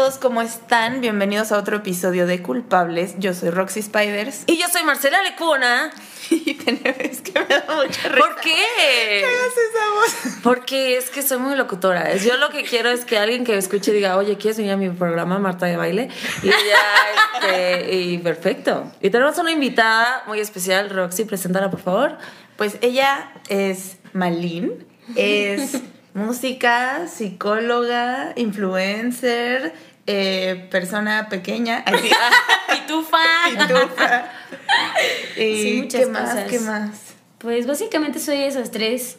Todos, ¿cómo están? Bienvenidos a otro episodio de Culpables. Yo soy Roxy Spiders. Y yo soy Marcela Lecuna. Y es que me da mucha risa. ¿Por qué? ¿Qué haces esa voz? Porque es que soy muy locutora. Yo lo que quiero es que alguien que me escuche diga, oye, ¿quieres venir a mi programa Marta de Baile? Y ya, este, y perfecto. Y tenemos una invitada muy especial, Roxy, preséntala, por favor. Pues ella es Malin, es música, psicóloga, influencer, eh, persona pequeña. Así, Pitufa. pitufa. Y Sí, muchas ¿qué más? ¿Qué más? Pues básicamente soy esas tres,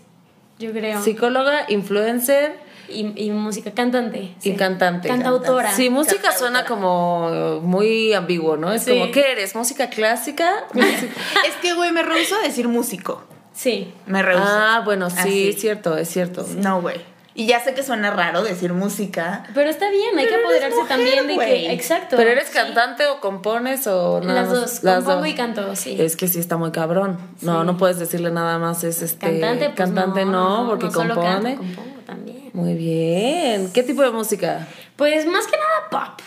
yo creo. Psicóloga, influencer Y, y música, cantante. y sí. cantante. Cantautora. Sí, música Cantautora. suena como muy ambiguo, ¿no? Es Sí. como, ¿qué eres? ¿Música clásica? Es que, güey, me rehuso a decir músico. Sí. Me rehuso. ah, bueno, sí, Así. es cierto, es cierto. No, güey. Y ya sé que suena raro decir música. Pero está bien, hay que apoderarse mujer, también de güey. que. Exacto. ¿Pero eres Sí. cantante o compones o nada Las dos, Las compongo dos. y canto, sí. Es que sí está muy cabrón. No, Sí. no puedes decirle nada más es este Cantante, pues cantante no, porque no solo compone. canto, compongo también. Muy bien. ¿Qué tipo de música? Pues más que nada pop.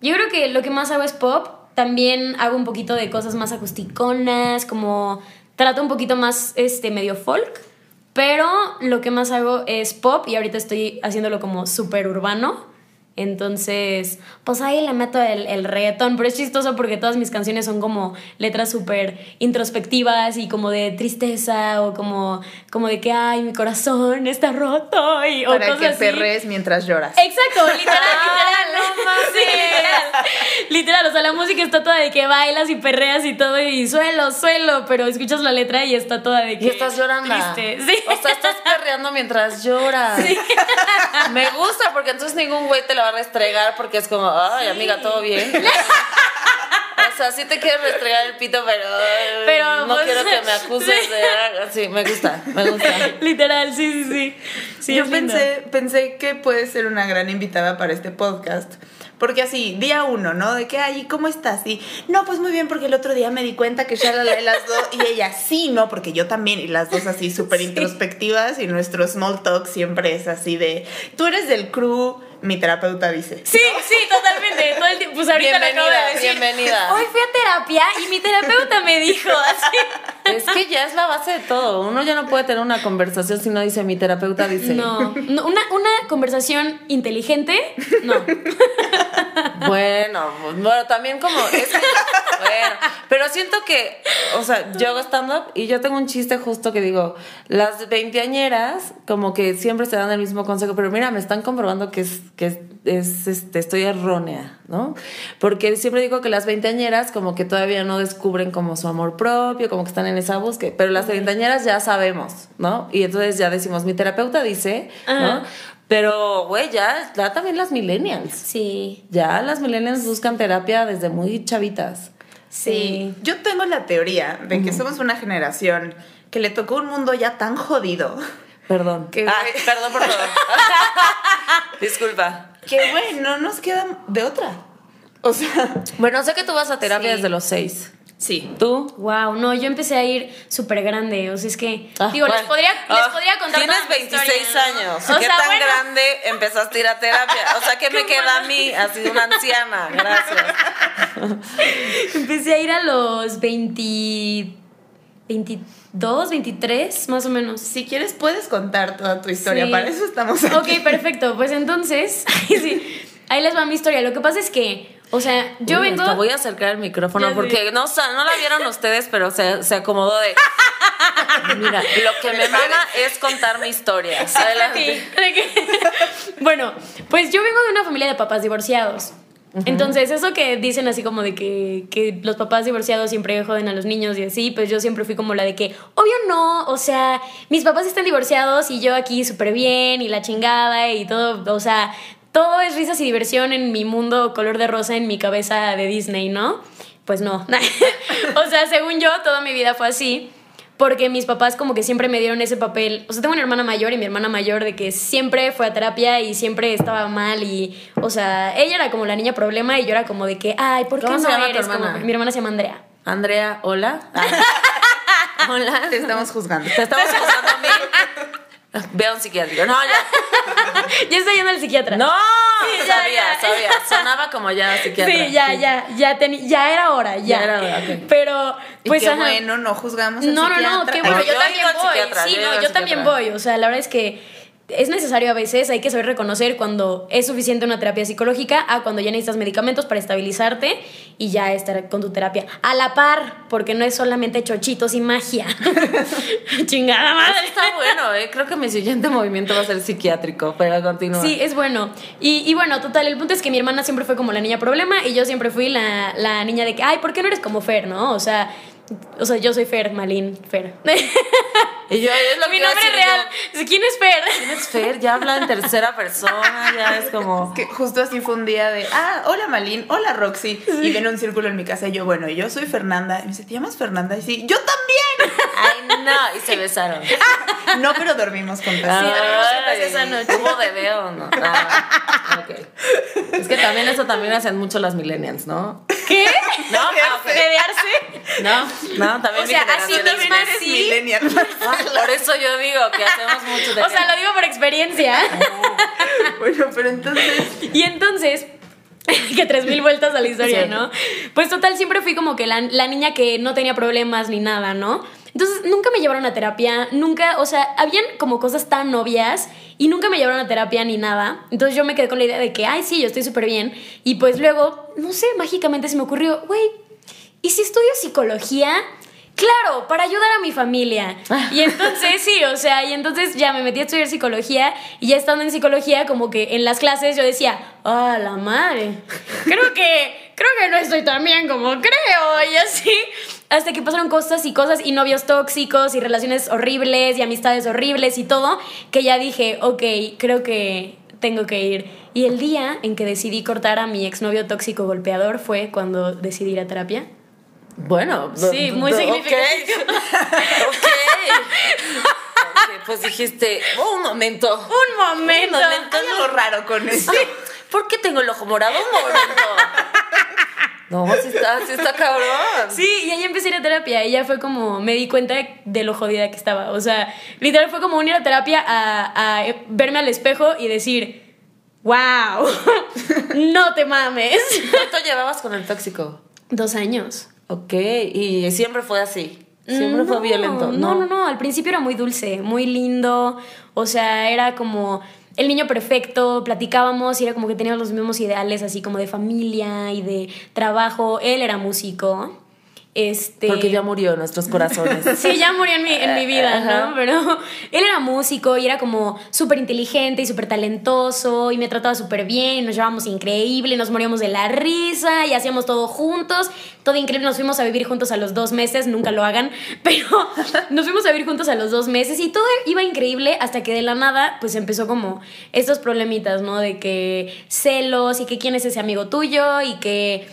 Yo creo que lo que más hago es pop. También hago un poquito de cosas más acusticonas, como trato un poquito más este medio folk. Pero lo que más hago es pop y ahorita estoy haciéndolo como súper urbano. Entonces, pues ahí le meto el, el reggaetón, pero es chistoso porque todas mis canciones son como letras súper introspectivas y como de tristeza o como, como de que, ay, mi corazón está roto y, o Para cosas que así. perres mientras lloras. Exacto, literal, literal. no mames. Sí, literal. Literal, o sea, la música está toda de que bailas y perreas y todo y suelo, suelo, pero escuchas la letra y está toda de que Y estás llorando. Triste, sí. O sea, estás perreando mientras lloras. Me gusta porque entonces ningún güey te la va a restregar porque es como, ay, amiga, todo bien. O sea, sí te quieres restregar el pito, pero, Pero, no pues, quiero que me acuses sí. de. Sí, me gusta, me gusta. Literal, sí, sí, sí. Sí, Yo lindo. pensé, pensé que puede ser una gran invitada para este podcast. Porque así, día uno, ¿no? De que, ay, ¿cómo estás? Y, no, pues muy bien, porque el otro día me di cuenta que ya la las dos. Y ella, sí, no, porque yo también. Y las dos así súper introspectivas. Y nuestro small talk siempre es así de, tú eres del crew, mi terapeuta dice. Sí, sí, totalmente. Todo el tiempo. Pues ahorita lo acabo de Bienvenida, decir. bienvenida. Hoy fui a terapia y mi terapeuta me dijo así. Es que ya es la base de todo. Uno ya no puede tener una conversación si no dice mi terapeuta dice. No, no, una, una conversación inteligente, no. Bueno, bueno, también como es que- bueno, pero siento que, o sea, yo hago stand up y yo tengo un chiste justo que digo, las veinteañeras como que siempre se dan el mismo consejo, pero mira, me están comprobando que es que es, es, este estoy errónea, ¿no? Porque siempre digo que las veinteañeras como que todavía no descubren como su amor propio, como que están en esa búsqueda, pero las treintañeras ya sabemos, ¿no? Y entonces ya decimos, mi terapeuta dice, ¿no? Pero, güey, ya, ya también las millennials. Sí, Ya las millennials buscan terapia desde muy chavitas. sí. Yo tengo la teoría de que somos una generación que le tocó un mundo ya tan jodido. Perdón. Qué Ah, perdón por todo. Disculpa. Que, güey, no nos queda de otra. O sea, Bueno, sé que tú vas a terapia Sí. desde los seis. Sí. ¿Tú? Wow, no, yo empecé a ir súper grande, o sea, es que Ah, digo, les podría les Ah, podría contar Tienes toda mi 26 historia, ¿no? años. O ¿Qué sea, tan bueno, grande empezaste a ir a terapia? O sea, ¿qué me queda a mí? Así una anciana. Gracias. Empecé a ir a los 20 22, 23, más o menos. Si quieres, puedes contar toda tu historia. Sí. Para eso estamos aquí. Ok, perfecto. Pues entonces, sí, ahí les va mi historia. Lo que pasa es que, o sea, yo Uy, vengo. hasta voy a acercar el micrófono porque no, o sea, no la vieron ustedes, pero se, se acomodó de. Mira, lo que me mama es contar mi historia. Sí, bueno, pues yo vengo de una familia de papás divorciados. Entonces, eso que dicen así como de que, que los papás divorciados siempre joden a los niños y así, pues yo siempre fui como la de que, obvio no, o sea, mis papás están divorciados y yo aquí súper bien y la chingada y todo, o sea, todo es risas y diversión en mi mundo color de rosa en mi cabeza de Disney, ¿no? Pues no. o sea, según yo, toda mi vida fue así. Porque mis papás como que siempre me dieron ese papel. O sea, tengo una hermana mayor y mi hermana mayor de que siempre fue a terapia y siempre estaba mal y, o sea, ella era como la niña problema y yo era como de que, ay, ¿por qué ¿Cómo no se llama tu eres como- hermana? Mi hermana se llama Andrea. Andrea, hola. Hola. Te estamos juzgando. Te estamos pasando a mí. Ve a un psiquiátrico. No, ya. ya está yendo al psiquiatra. No, Sí, ya, sabía, ya. sabía. Sonaba como ya psiquiatra. Sí, ya, ya, ya, teni- ya era hora, ya. Ya era hora, ok. Pero, Y pues, qué ajá. bueno, no juzgamos al No, no, no, psiquiatra. qué bueno, yo, también voy. psiquiatra, sí, yo no, yo también psiquiatra. voy. O sea, la verdad es que es necesario a veces, hay que saber reconocer cuando es suficiente una terapia psicológica a cuando ya necesitas medicamentos para estabilizarte y ya estar con tu terapia a la par, porque no es solamente chochitos y magia. Chingada Eso madre. está bueno, ¿eh? Creo que mi siguiente movimiento va a ser psiquiátrico, pero continúa. Sí, es bueno. Y, y bueno, total, el punto es que mi hermana siempre fue como la niña problema y yo siempre fui la, la niña de que, ay, ¿por qué no eres como Fer, no? O sea, o sea, yo soy Fer, Malin, Fer. Y yo, es lo mi nombre decir real. yo. ¿Quién es Fer? ¿Quién es Fer? Ya habla en tercera persona, ya es como... Que justo así fue un día de, ah, hola Malin, hola Roxy. Y viene un círculo en mi casa y yo, bueno, yo soy Fernanda. Y me dice, ¿te llamas Fernanda? Y sí, yo también. Ay, no, y se besaron. No, pero dormimos juntas. dormimos juntas Ay, esa noche. ¿Hubo bebé o no? Ah, ok. Es que también eso también hacen mucho las millennials, ¿no? ¿Qué? No, ah. ¿Bebearse? No, no, también O sea, así misma sí. Por eso yo digo que hacemos mucho de O sea, lo digo por experiencia. bueno, pero entonces... Y entonces, que tres mil vueltas a la historia, Sí. ¿no? Pues total, siempre fui como que la, la niña que no tenía problemas ni nada, ¿no? Entonces, nunca me llevaron a terapia, nunca, o sea, habían como cosas tan obvias y nunca me llevaron a terapia ni nada. Entonces yo me quedé con la idea de que, ay, sí, yo estoy súper bien. Y pues luego, no sé, mágicamente se me ocurrió, güey, ¿y si estudio psicología? Claro, para ayudar a mi familia. Y entonces, sí, o sea, y entonces ya me metí a estudiar psicología y ya estando en psicología, como que en las clases yo decía, ¡ah, la madre! Creo que, creo que no estoy tan bien como creo. Y así, hasta que pasaron cosas y cosas y novios tóxicos y relaciones horribles y amistades horribles y todo, que ya dije, ok, creo que tengo que ir. Y el día en que decidí cortar a mi exnovio tóxico golpeador fue cuando decidí ir a terapia. Bueno, Sí, muy significativo. ok. Pues dijiste, "Oh, un momento. Un momento. Un momento. Hay algo raro con esto. ¿Por qué tengo el ojo morado? Un momento. No, sí está, sí está cabrón. Sí, y ahí empecé a ir a terapia y ya fue como, me di cuenta de lo jodida que estaba. O sea, literal fue como un ir a terapia a, a verme al espejo y decir, wow, no te mames. ¿Cuánto llevabas con el tóxico? Dos años. Ok, y siempre fue así. Siempre fue No, violento. No, no, no, al principio era muy dulce, muy lindo. O sea, era como el niño perfecto, platicábamos y era como que teníamos los mismos ideales, así como de familia y de trabajo. Él era músico. Este, Porque ya murió en nuestros corazones. Sí, ya murió en mi, en mi vida, Ajá. ¿no? Pero él era músico y era como súper inteligente y súper talentoso y me trataba súper bien, nos llevábamos increíble, nos moríamos de la risa y hacíamos todo juntos, todo increíble, nos fuimos a vivir juntos a los dos meses, nunca lo hagan, pero nos fuimos a vivir juntos a los dos meses y todo iba increíble hasta que de la nada pues empezó como estos problemitas, ¿no? De que celos y que quién es ese amigo tuyo y que...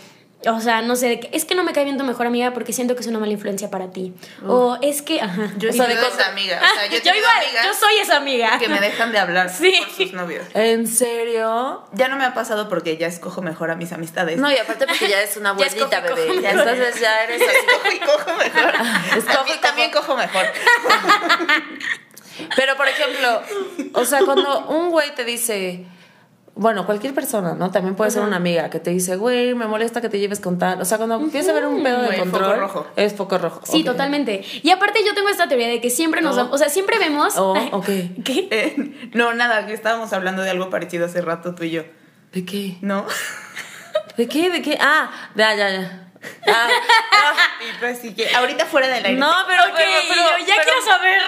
O sea, no sé, es que no me cae bien tu mejor amiga porque siento que es una mala influencia para ti. O es que, ajá. Yo O sea, cosas- esa amiga. O sea, yo, yo igual, yo soy esa amiga. que me dejan de hablar Sí. por sus novios. ¿En serio? Ya no me ha pasado porque ya escojo mejor a mis amistades. No, y aparte porque ya es una abuelita, bebé. Ya entonces ya eres así. Escojo y cojo mejor. Escojo A mí y cojo. también cojo mejor. Pero, por ejemplo, o sea, cuando un güey te dice, bueno, cualquier persona, ¿no? También puede ser una amiga que te dice, güey, me molesta que te lleves con tal. O sea, cuando empieza a ver un pedo de foco control, rojo. es foco rojo. Sí, totalmente. Y aparte yo tengo esta teoría de que siempre nos Oh. damos, o sea, siempre vemos... Oh, Ay, ok. ¿Qué? Eh, no, nada, que estábamos hablando de algo parecido hace rato tú y yo. ¿De qué? ¿No? ¿De qué? ¿De qué? Ah, ya, ya, ya. Ah, ah, Y pues sí que ahorita fuera del aire. no, pero, Ok, pero, y pero- yo ya pero- quiero saber.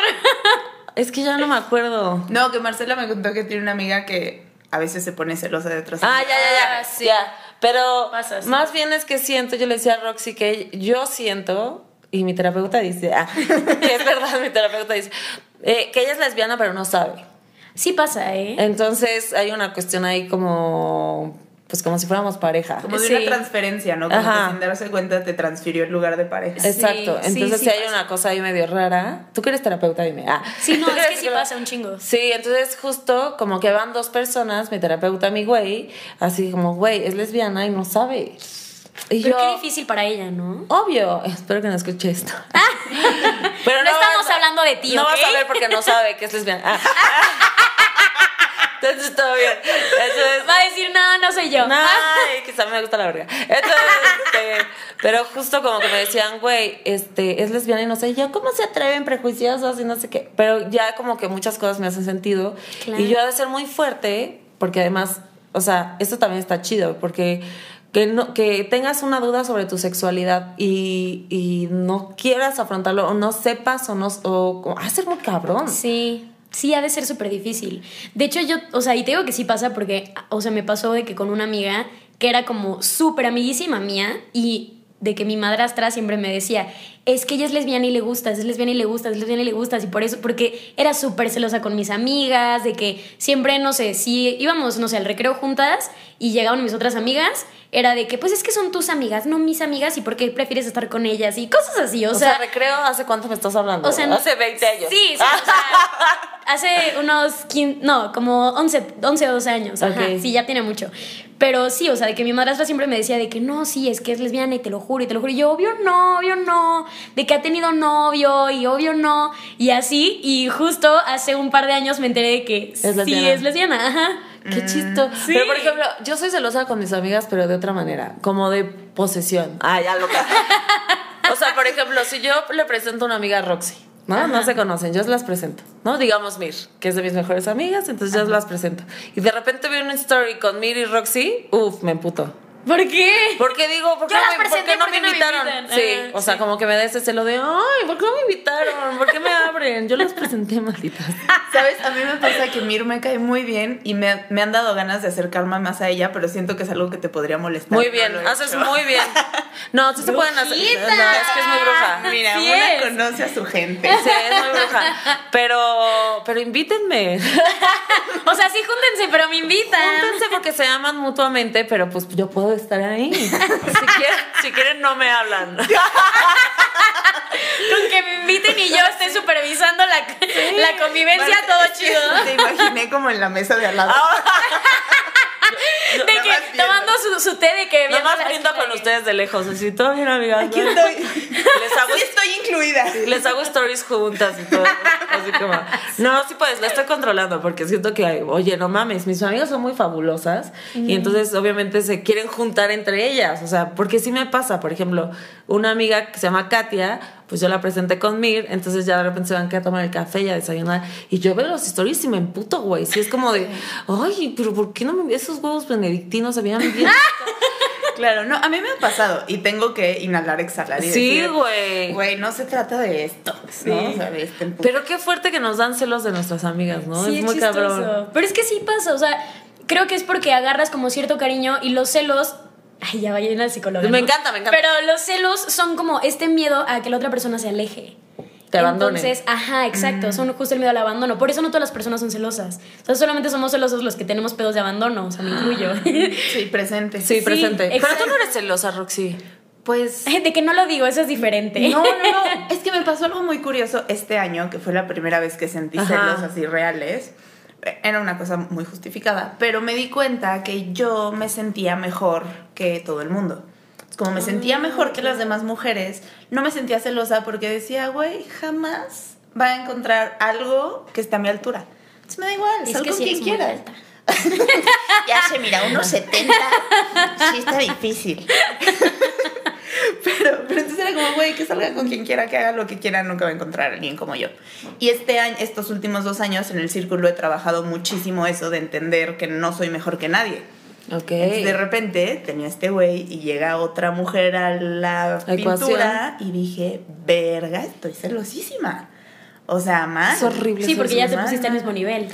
Es que ya no me acuerdo. No, que Marcela me contó que tiene una amiga que a veces se pone celosa de otras Ah, ya, ya, ya. Ah, sí. ya. Pero Pasa, sí. más bien es que siento, yo le decía a Roxy que yo siento, y mi terapeuta dice, ah, que es verdad, mi terapeuta dice, eh, que ella es lesbiana pero no sabe. Sí pasa, ¿eh? Entonces hay una cuestión ahí como, pues como si fuéramos pareja. Como de Sí. una transferencia, ¿no? Como Ajá. que sin darse cuenta te transfirió el lugar de pareja. Exacto. sí, Entonces sí si hay pasa. una cosa ahí medio rara. Tú que eres terapeuta, dime. Ah. Sí, no, ¿Tú es que sí pasa un chingo. Sí, entonces justo como que van dos personas, mi terapeuta, mi güey, así como, güey, es lesbiana y no sabe. Y Pero yo, qué difícil para ella, ¿no? obvio, espero que no escuche esto. Pero no, estamos hablando de ti, No ¿ok? vas a ver porque no sabe que es lesbiana. Ah. Entonces todo bien. Entonces, Va a decir, no, no soy yo. Ay, quizá me gusta la verga. Entonces, este, pero justo como que me decían, güey, este, es lesbiana y no sé, y yo, ¿cómo se atreven prejuiciosos y no sé qué? Pero ya como que muchas cosas me hacen sentido. Claro. Y yo he de ser muy fuerte, porque además, o sea, esto también está chido, porque que, no, que tengas una duda sobre tu sexualidad y, y no quieras afrontarlo, o no sepas, o no, o, o ser muy cabrón. Sí, sí ha de ser súper difícil. De hecho, yo, o sea, y te digo que sí pasa porque, o sea, me pasó de que con una amiga que era como súper amiguísima mía y de que mi madrastra siempre me decía, es que ella es lesbiana y le gusta, es lesbiana y le gusta, es lesbiana y le gusta, y por eso, porque era súper celosa con mis amigas, de que siempre, no sé, si íbamos, no sé, al recreo juntas y llegaban mis otras amigas, era de que, pues es que son tus amigas, no mis amigas, y por qué prefieres estar con ellas, y cosas así, o, O, sea, recreo, ¿hace cuánto me estás hablando? o sea, hace 20 años. Sí, sí, o sea, hace unos 15, no, como 11, 11 o 12 años. Ajá, sí, ya tiene mucho. Pero sí, o sea, de que mi madrastra siempre me decía de que no, sí, es que es lesbiana y te lo juro y te lo juro. Y yo, obvio no, obvio no. De que ha tenido novio y obvio no. Y así, y justo hace un par de años me enteré de que Es sí lesbiana. es lesbiana. Ajá. Qué chisto. Sí. Pero por ejemplo, yo soy celosa con mis amigas, pero de otra manera, como de posesión. Ah, ya loca. o sea, por ejemplo, si yo le presento a una amiga a Roxy, ¿no? No se conocen, yo las presento, ¿no? Digamos Mir, que es de mis mejores amigas, entonces yo las presento. Y de repente veo una story con Mir y Roxy, uff, me emputo. ¿Por qué? Porque digo, ¿por qué, por no ¿por me qué no me invitaron? sí, Ajá, o sea, sí. como que me da ese celo de, ay, ¿por qué no me invitaron? ¿Por qué me abren? Yo las presenté, malditas. ¿Sabes? A mí me pasa que Mir me cae muy bien y me, me han dado ganas de acercarme más a ella, pero siento que es algo que te podría molestar. Muy No bien, lo he haces hecho. muy bien. No, sí se pueden hacer. No, es que es muy bruja. Mira, Sí una es. conoce a su gente. Sí, es muy bruja. Pero, pero invítenme. O sea, sí, júntense, pero me invitan. Júntense porque se aman mutuamente, pero pues yo puedo estar ahí. Si quieren, si quieren no me hablan. Con que me inviten y yo esté supervisando la, la convivencia, todo chido. Te imaginé como en la mesa de al lado. De Nada que tomando su, su té de que Nada más viendo la viendo esquina con de- ustedes de lejos. Así, todo bien, amigas. Aquí estoy. Les hago, Sí estoy incluida. Les hago stories juntas y todo. Así como. No, sí, pues, la estoy controlando porque siento que, oye, no mames, mis amigas son muy fabulosas y entonces, obviamente, se quieren juntar entre ellas. O sea, porque sí me pasa, por ejemplo, una amiga que se llama Katia, pues yo la presenté con Mir, entonces ya de repente se van a tomar el café y a desayunar. Y yo veo los stories y me emputo, güey. Sí, es como de, ay, pero ¿por qué no me esos huevos benedictinos se veían bien? Claro, no, a mí me ha pasado y tengo que inhalar, exhalar y Sí, güey. Güey, no se trata de esto. Sí. ¿no? O sea, de este Pero qué fuerte que nos dan celos de nuestras amigas, ¿no? Sí, es muy chistoso. cabrón. Pero es que sí pasa, o sea, creo que es porque agarras como cierto cariño y los celos. Ay, ya vayan al psicólogo. Me ¿no? encanta, me encanta. Pero los celos son como este miedo a que la otra persona se aleje. Te abandonen. Entonces, ajá, exacto, son justo el miedo al abandono. Por eso no todas las personas son celosas. Entonces, solamente somos celosos los que tenemos pedos de abandono, o sea, me incluyo. Sí, presente. Sí, presente. Pero tú no eres celosa, Roxy. Pues de que no lo digo, eso es diferente. No, no, no. Es que me pasó algo muy curioso este año, que fue la primera vez que sentí Ajá. celos así reales. Era una cosa muy justificada, pero me di cuenta que yo me sentía mejor que todo el mundo. Como me sentía mejor que las demás mujeres, no me sentía celosa porque decía, güey, jamás va a encontrar algo que esté a mi altura. Entonces me da igual, Es sal que con sí quien alta. ya se mira, unos 70. Sí está difícil. Pero, pero entonces era como, güey, que salga con quien quiera, que haga lo que quiera, nunca va a encontrar a alguien como yo. Y este año, estos últimos dos años en el círculo he trabajado muchísimo eso de entender que no soy mejor que nadie. Ok. Entonces de repente tenía este güey y llega otra mujer a la La ecuación. pintura y dije, verga, estoy celosísima. O sea, mal. Es horrible. Sí, porque ya te pusiste al mismo nivel.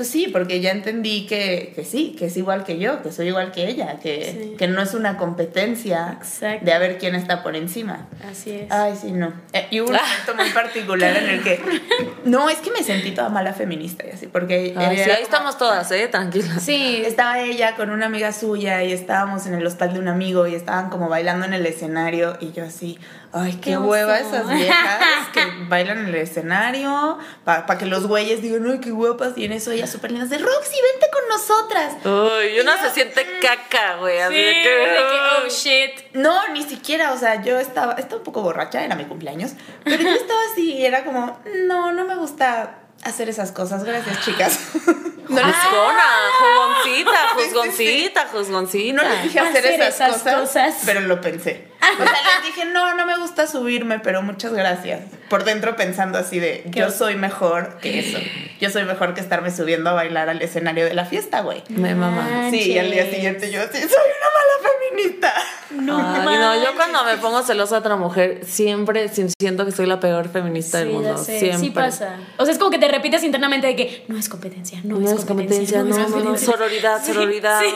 Pues sí, porque ya entendí que, que sí, que es igual que yo, que soy igual que ella, que, Sí. que no es una competencia Exacto. de a ver quién está por encima. Así es. Ay, sí, no. Eh, y hubo un momento muy particular en el que. No, es que me sentí toda mala feminista y así, porque. Ay, sí, ahí como- estamos todas, ¿eh? Tranquilas. Sí, Estaba ella con una amiga suya y estábamos en el hostal de un amigo y estaban como bailando en el escenario y yo así, ay, qué, Qué oso. hueva esas viejas que bailan en el escenario para que los güeyes digan, ay, qué guapas y en eso ellas súper lindas de Roxy, vente con nosotras. Uy, uno se siente caca, güey. Así Sí, de de que. oh shit. No, ni siquiera, o sea, yo estaba, estaba un poco borracha, era mi cumpleaños, pero yo estaba así y era como, no, no me gusta hacer esas cosas, gracias chicas. No les, Juzgona, sí. juzgoncita, juzgoncita. no les dije hacer, Hacer esas, esas cosas, cosas. pero lo pensé. O sea, les dije, no, no me gusta subirme, pero muchas gracias. Por dentro pensando así de, yo soy mejor que eso. Yo soy mejor que estarme subiendo a bailar al escenario de la fiesta, güey. Me mama. Sí, y al día siguiente yo así, soy una mala feminista. No, Ay, no, yo cuando me pongo celosa de otra mujer, siempre si- siento que soy la peor feminista del mundo. ya sé, Siempre. sí pasa. O sea, es como que te repites internamente de que no es competencia, no, No es competencia, no, es no, no, competencia. sororidad, sororidad. Sí.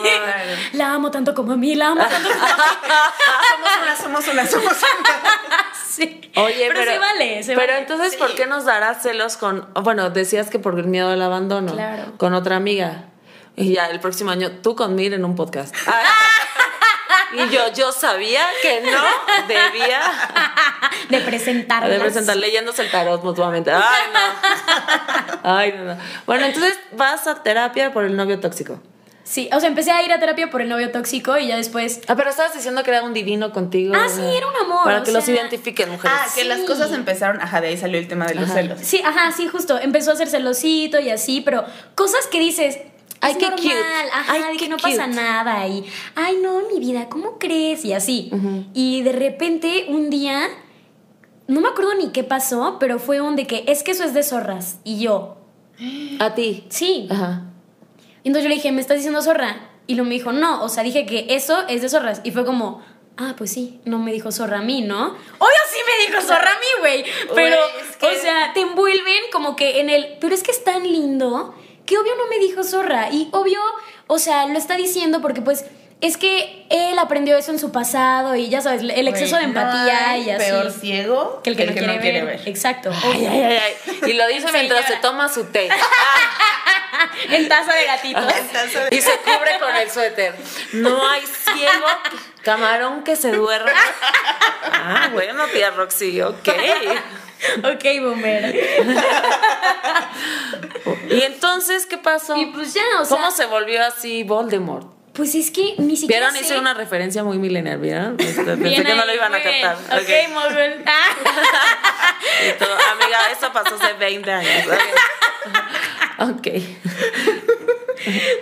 La amo tanto como a mí, la amo tanto como a Somos una, somos una, somos una. Sí. Oye, pero, se vale, se pero vale. entonces, ¿por qué nos dará celos con, bueno, decías que por el miedo al abandono, Claro. con otra amiga? Y ya el próximo año tú con Mir en un podcast. Ay. y yo, yo sabía que no debía De presentarlas. de presentar leyéndose el tarot mutuamente. Ay, no. Ay, no, no. Bueno, entonces vas a terapia por el novio tóxico. Sí, o sea, empecé a ir a terapia por el novio tóxico y ya después... Ah, pero estabas diciendo que era un divino contigo. Ah, sí, era un amor, Para que los sea- identifiquen, mujeres. Ah, que Sí. las cosas empezaron, ajá, de ahí salió el tema de los Ajá. celos. Sí, ajá, sí, justo. Empezó a hacer celosito y así, pero cosas que dices... Ay, es qué normal, cute. Ajá, Ay, de que no cute. pasa nada y... Ay, no, mi vida, ¿cómo crees? Y así. Y de repente, un día... No me acuerdo ni qué pasó, pero fue un de que es que eso es de zorras. Y yo, A ti. sí. Ajá. Y entonces yo le dije, ¿me estás diciendo zorra? Y luego me dijo, no, o sea, dije que eso es de zorras. Y fue como, ah, pues sí, no me dijo zorra a mí, ¿no? Obvio sí me dijo zorra a mí, güey. Pero, Güey, es que- o sea, te envuelven como que en el, pero es que es tan lindo que obvio no me dijo zorra. Y obvio, o sea, lo está diciendo porque pues... Es que él aprendió eso en su pasado y ya sabes, el exceso de no empatía y así. Peor ciego que el que, no, quiere, ver. Exacto. Ay, ay, ay, ay. Y lo dice mientras se toma su té. en taza de gatitos. Y se cubre con el suéter. No hay ciego, camarón que se duerma. Ah, bueno, tía Roxy, ok. ok, boomer. Y entonces, ¿qué pasó? Y pues ya, o sea. ¿Cómo se volvió así Voldemort? Pues es que ni siquiera. ¿Vieron? sé. Hice una referencia muy millennial, ¿vieron? Pensé Bien que no lo iban a captar. Ok, muy bien. Ah. Todo, amiga, eso pasó hace 20 años. Ok.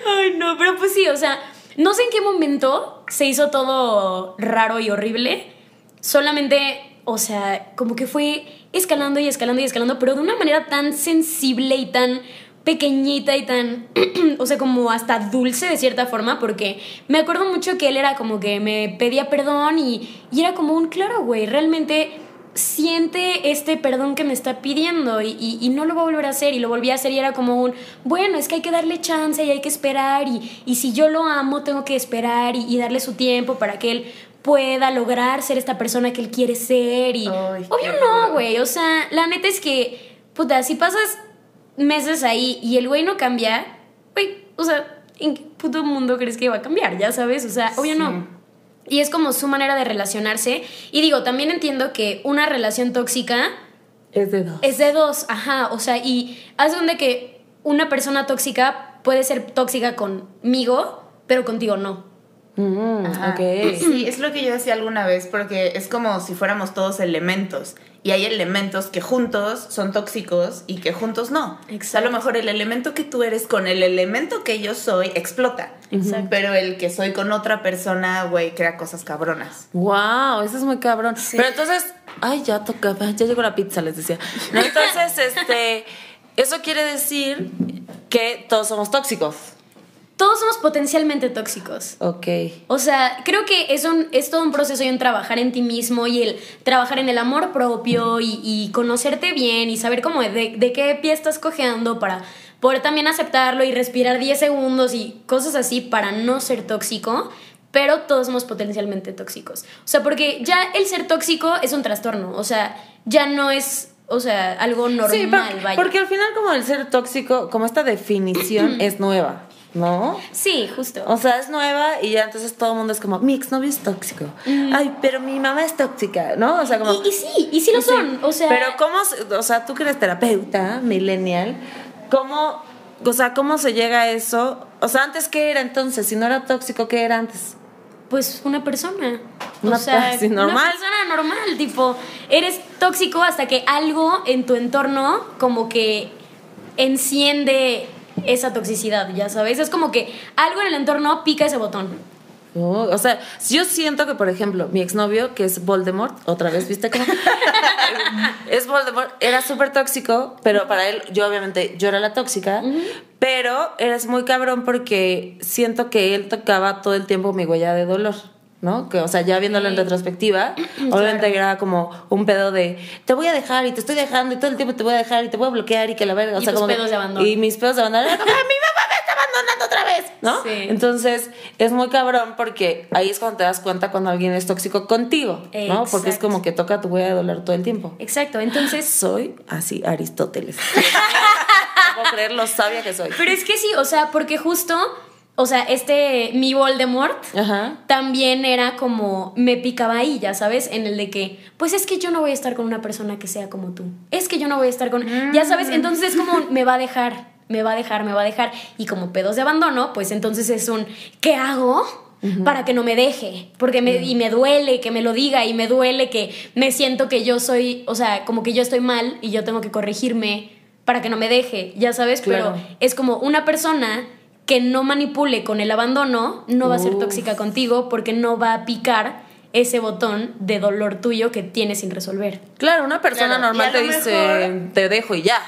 Ay, no, pero pues sí, o sea, no sé en qué momento se hizo todo raro y horrible. Solamente, o sea, como que fue escalando y escalando y escalando, pero de una manera tan sensible y tan pequeñita y tan, o sea, como hasta dulce de cierta forma, porque me acuerdo mucho que él era como que me pedía perdón y, y era como un, claro, güey, realmente siente este perdón que me está pidiendo y, y- y no lo va a volver a hacer y lo volví a hacer y era como un, bueno, es que hay que darle chance y hay que esperar y, y si yo lo amo tengo que esperar y, darle su tiempo para que él pueda lograr ser esta persona que él quiere ser y Ay, obvio no, güey, o sea, la neta es que, puta, si pasas meses ahí y el güey no cambia, güey, o sea, ¿en qué puto mundo crees que va a cambiar? Ya sabes, o sea, obvio Sí. no. Y es como su manera de relacionarse. Y digo, también entiendo que una relación tóxica Es de dos. es de dos, ajá. O sea, y haz de cuenta que una persona tóxica puede ser tóxica conmigo, pero contigo no. Mm, Ajá. ok. Sí, es lo que yo decía alguna vez, porque es como si fuéramos todos elementos. Y hay elementos que juntos son tóxicos y que juntos no. Exacto. A lo mejor el elemento que tú eres con el elemento que yo soy explota. Exacto. Pero el que soy con otra persona, güey, crea cosas cabronas. Wow, eso es muy cabrón. Pero entonces, ay, ya tocaba, ya llegó la pizza, les decía. No, entonces, este, eso quiere decir que todos somos tóxicos. Todos somos potencialmente tóxicos. Ok. O sea, creo que es, un, es todo un proceso y un trabajar en ti mismo y el trabajar en el amor propio y, y conocerte bien y saber cómo de, de qué pie estás cojeando para poder también aceptarlo y respirar 10 segundos y cosas así para no ser tóxico. Pero todos somos potencialmente tóxicos. O sea, porque ya el ser tóxico es un trastorno. O sea, ya no es, o sea, algo normal, Sí, vaya. porque al final como el ser tóxico, como esta definición es nueva, ¿no? Sí, justo. O sea, es nueva y ya entonces todo el mundo es como, mi exnovio es tóxico. Ay, pero mi mamá es tóxica, ¿no? O sea, como... y, y sí, y sí lo son. O sea, Pero cómo, o sea, tú que eres terapeuta, millennial, ¿cómo o sea, ¿cómo se llega a eso? O sea, antes qué era entonces, si no era tóxico, ¿qué era antes? Pues una persona. Una o sea, normal. Una persona normal, tipo, eres tóxico hasta que algo en tu entorno como que enciende esa toxicidad, ya sabes. Es como que algo en el entorno pica ese botón. Oh, o sea, yo siento que, por ejemplo, mi exnovio, que es Voldemort, otra vez, ¿viste cómo? es Voldemort, era súper tóxico, pero para él, yo obviamente, yo era la tóxica, pero eres muy cabrón porque siento que él tocaba todo el tiempo mi huella de dolor. ¿No? Que, o sea, ya viéndolo en retrospectiva, obviamente era como un pedo de te voy a dejar y te estoy dejando y todo el tiempo te voy a dejar y te voy a bloquear y que la verga. O Y sea, tus como pedos de abandono. Y mis pedos de abandono. Era como, "Ay, mi mamá me está abandonando otra vez, ¿no? Sí. Entonces, es muy cabrón porque ahí es cuando te das cuenta cuando alguien es tóxico contigo, ¿no? Porque es como que toca tu huella de dolor todo el tiempo. Exacto, entonces... Soy así, Aristóteles. no puedo creer lo sabia que soy. Pero es que sí, o sea, porque justo, o sea, este, mi Voldemort... Ajá. También era como, me picaba ahí, ya sabes, en el de que, pues es que yo no voy a estar con una persona que sea como tú. Es que yo no voy a estar con, ya sabes, entonces es como, me va a dejar, me va a dejar, me va a dejar. Y como pedos de abandono, pues entonces es un, ¿qué hago? Para que no me deje, porque me, y me duele que me lo diga y me duele que me siento que yo soy, o sea, como que yo estoy mal y yo tengo que corregirme para que no me deje, ya sabes, Claro. pero es como una persona que no manipule con el abandono no va a ser Uf. tóxica contigo porque no va a picar ese botón de dolor tuyo que tienes sin resolver. Claro, una persona Claro, normal te dice, mejor- te dejo y ya.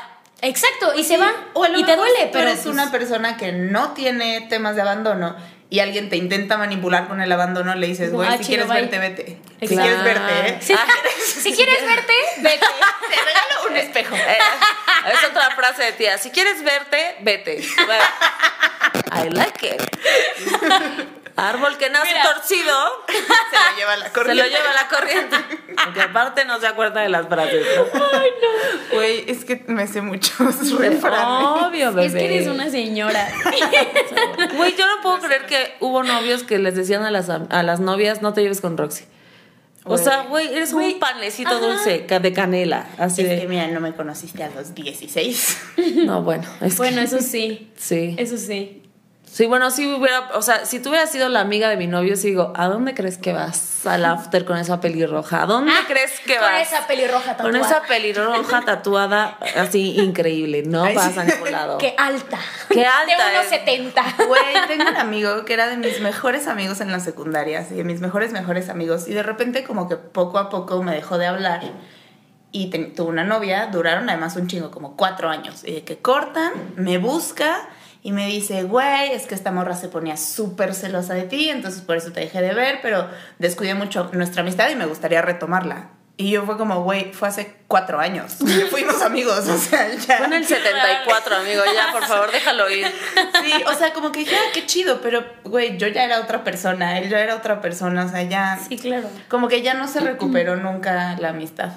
Exacto, y se va O y te duele, pero eres pues, una persona que no tiene temas de abandono y alguien te intenta manipular con el abandono, le dices, güey, ah, si quieres verte, vete. Si quieres verte, ¿eh? si, Ah. si quieres verte, vete. Te regalo un espejo. Eh, es otra frase de tía. Si quieres verte, vete. I like it. Árbol que nace Mira. torcido Se lo lleva la se corriente. lo lleva la corriente. Porque aparte no se acuerda de las frases. ¿no? Güey, es que me sé muchos refranes. Obvio, bebé. Es que eres una señora. Güey, yo no puedo creer que hubo novios que les decían a las, a las novias, no te lleves con Roxy. O sea, güey, eres un panecito dulce de canela. Así Es de. que mira, no me conociste a los 16. No, bueno. Es bueno, que- eso sí. Sí. Eso sí. Sí, bueno, si hubiera, o sea, si tú hubieras sido la amiga de mi novio, sí digo, ¿a dónde crees que vas al after con esa pelirroja? ¿A dónde Ah, crees que con vas? esa pelirroja tatuada. Con esa pelirroja tatuada así increíble, no Ay, vas sí. a ningún lado. Qué alta. Qué alta De unos es. 70. Güey, tengo un amigo que era de mis mejores amigos en la secundaria, así de mis mejores, mejores amigos. Y de repente como que poco a poco me dejó de hablar. Y tuvo una novia, duraron además un chingo, como cuatro años. Y de que cortan, me busca y me dice, güey, es que esta morra se ponía súper celosa de ti, entonces por eso te dejé de ver, pero descuidé mucho nuestra amistad y me gustaría retomarla. Y yo fue como, güey, fue hace cuatro años. Y fuimos amigos, o sea, ya. Fue en el 74, amigo, ya, por favor, déjalo ir. Sí, o sea, como que dije, ah, qué chido, pero, güey, yo ya era otra persona, él ya era otra persona, o sea, ya. Sí, claro. Como que ya no se recuperó nunca la amistad.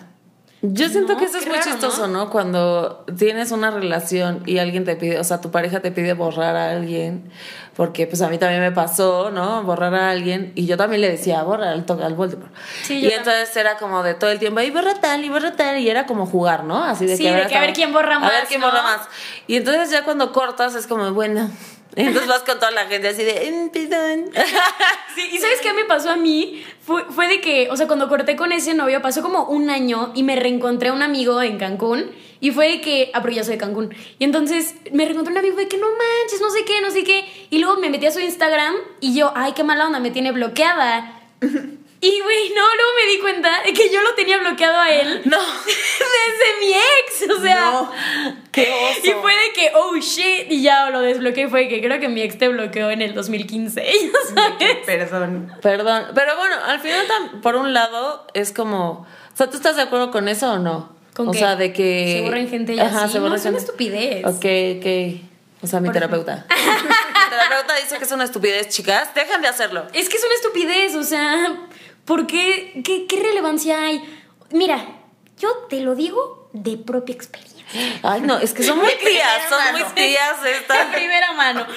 Yo siento No, que eso es muy raro, chistoso, ¿no? Cuando tienes una relación y alguien te pide, o sea, tu pareja te pide borrar a alguien, porque pues a mí también me pasó, ¿no? Borrar a alguien, y yo también le decía, borra al, al Voldemort. Sí, y entonces era como de todo el tiempo, y borra tal, y borra tal, y era como jugar, ¿no? Así de Sí, que, de que a ver quién borra A ver más, quién ¿no? borra más. Y entonces ya cuando cortas es como, bueno, entonces vas con toda la gente así de, "Mm, perdón". Sí, y ¿sabes qué me pasó a mí? Fue, fue de que, o sea, cuando corté con ese novio, pasó como un año y me reencontré a un amigo en Cancún. Y fue de que, ah, pero ya soy de Cancún. Y entonces me reencontré un amigo de que no manches, no sé qué, no sé qué. Y luego me metí a su Instagram y yo, ay, qué mala onda, me tiene bloqueada. Y güey, no, luego me di cuenta de que yo lo tenía bloqueado a él. No. Desde mi ex, o sea. No. ¡Qué oso! Y fue de que, oh shit, y ya lo desbloqueé. Fue de que creo que mi ex te bloqueó en el 2015. ya sabes. Perdón. Perdón, pero bueno, al final, por un lado, es como. O sea, ¿tú estás de acuerdo con eso o no? ¿Con o qué? sea, de que. Se borren gente y así. se borra No, es una estupidez. Ok, ok. O sea, mi terapeuta. mi terapeuta dice que es una estupidez, chicas. Dejen de hacerlo. Es que es una estupidez, o sea, ¿por qué? ¿Qué, qué relevancia hay? Mira, yo te lo digo de propia experiencia. Ay, no, es que son muy De tías, son muy mano. tías De estas. primera mano.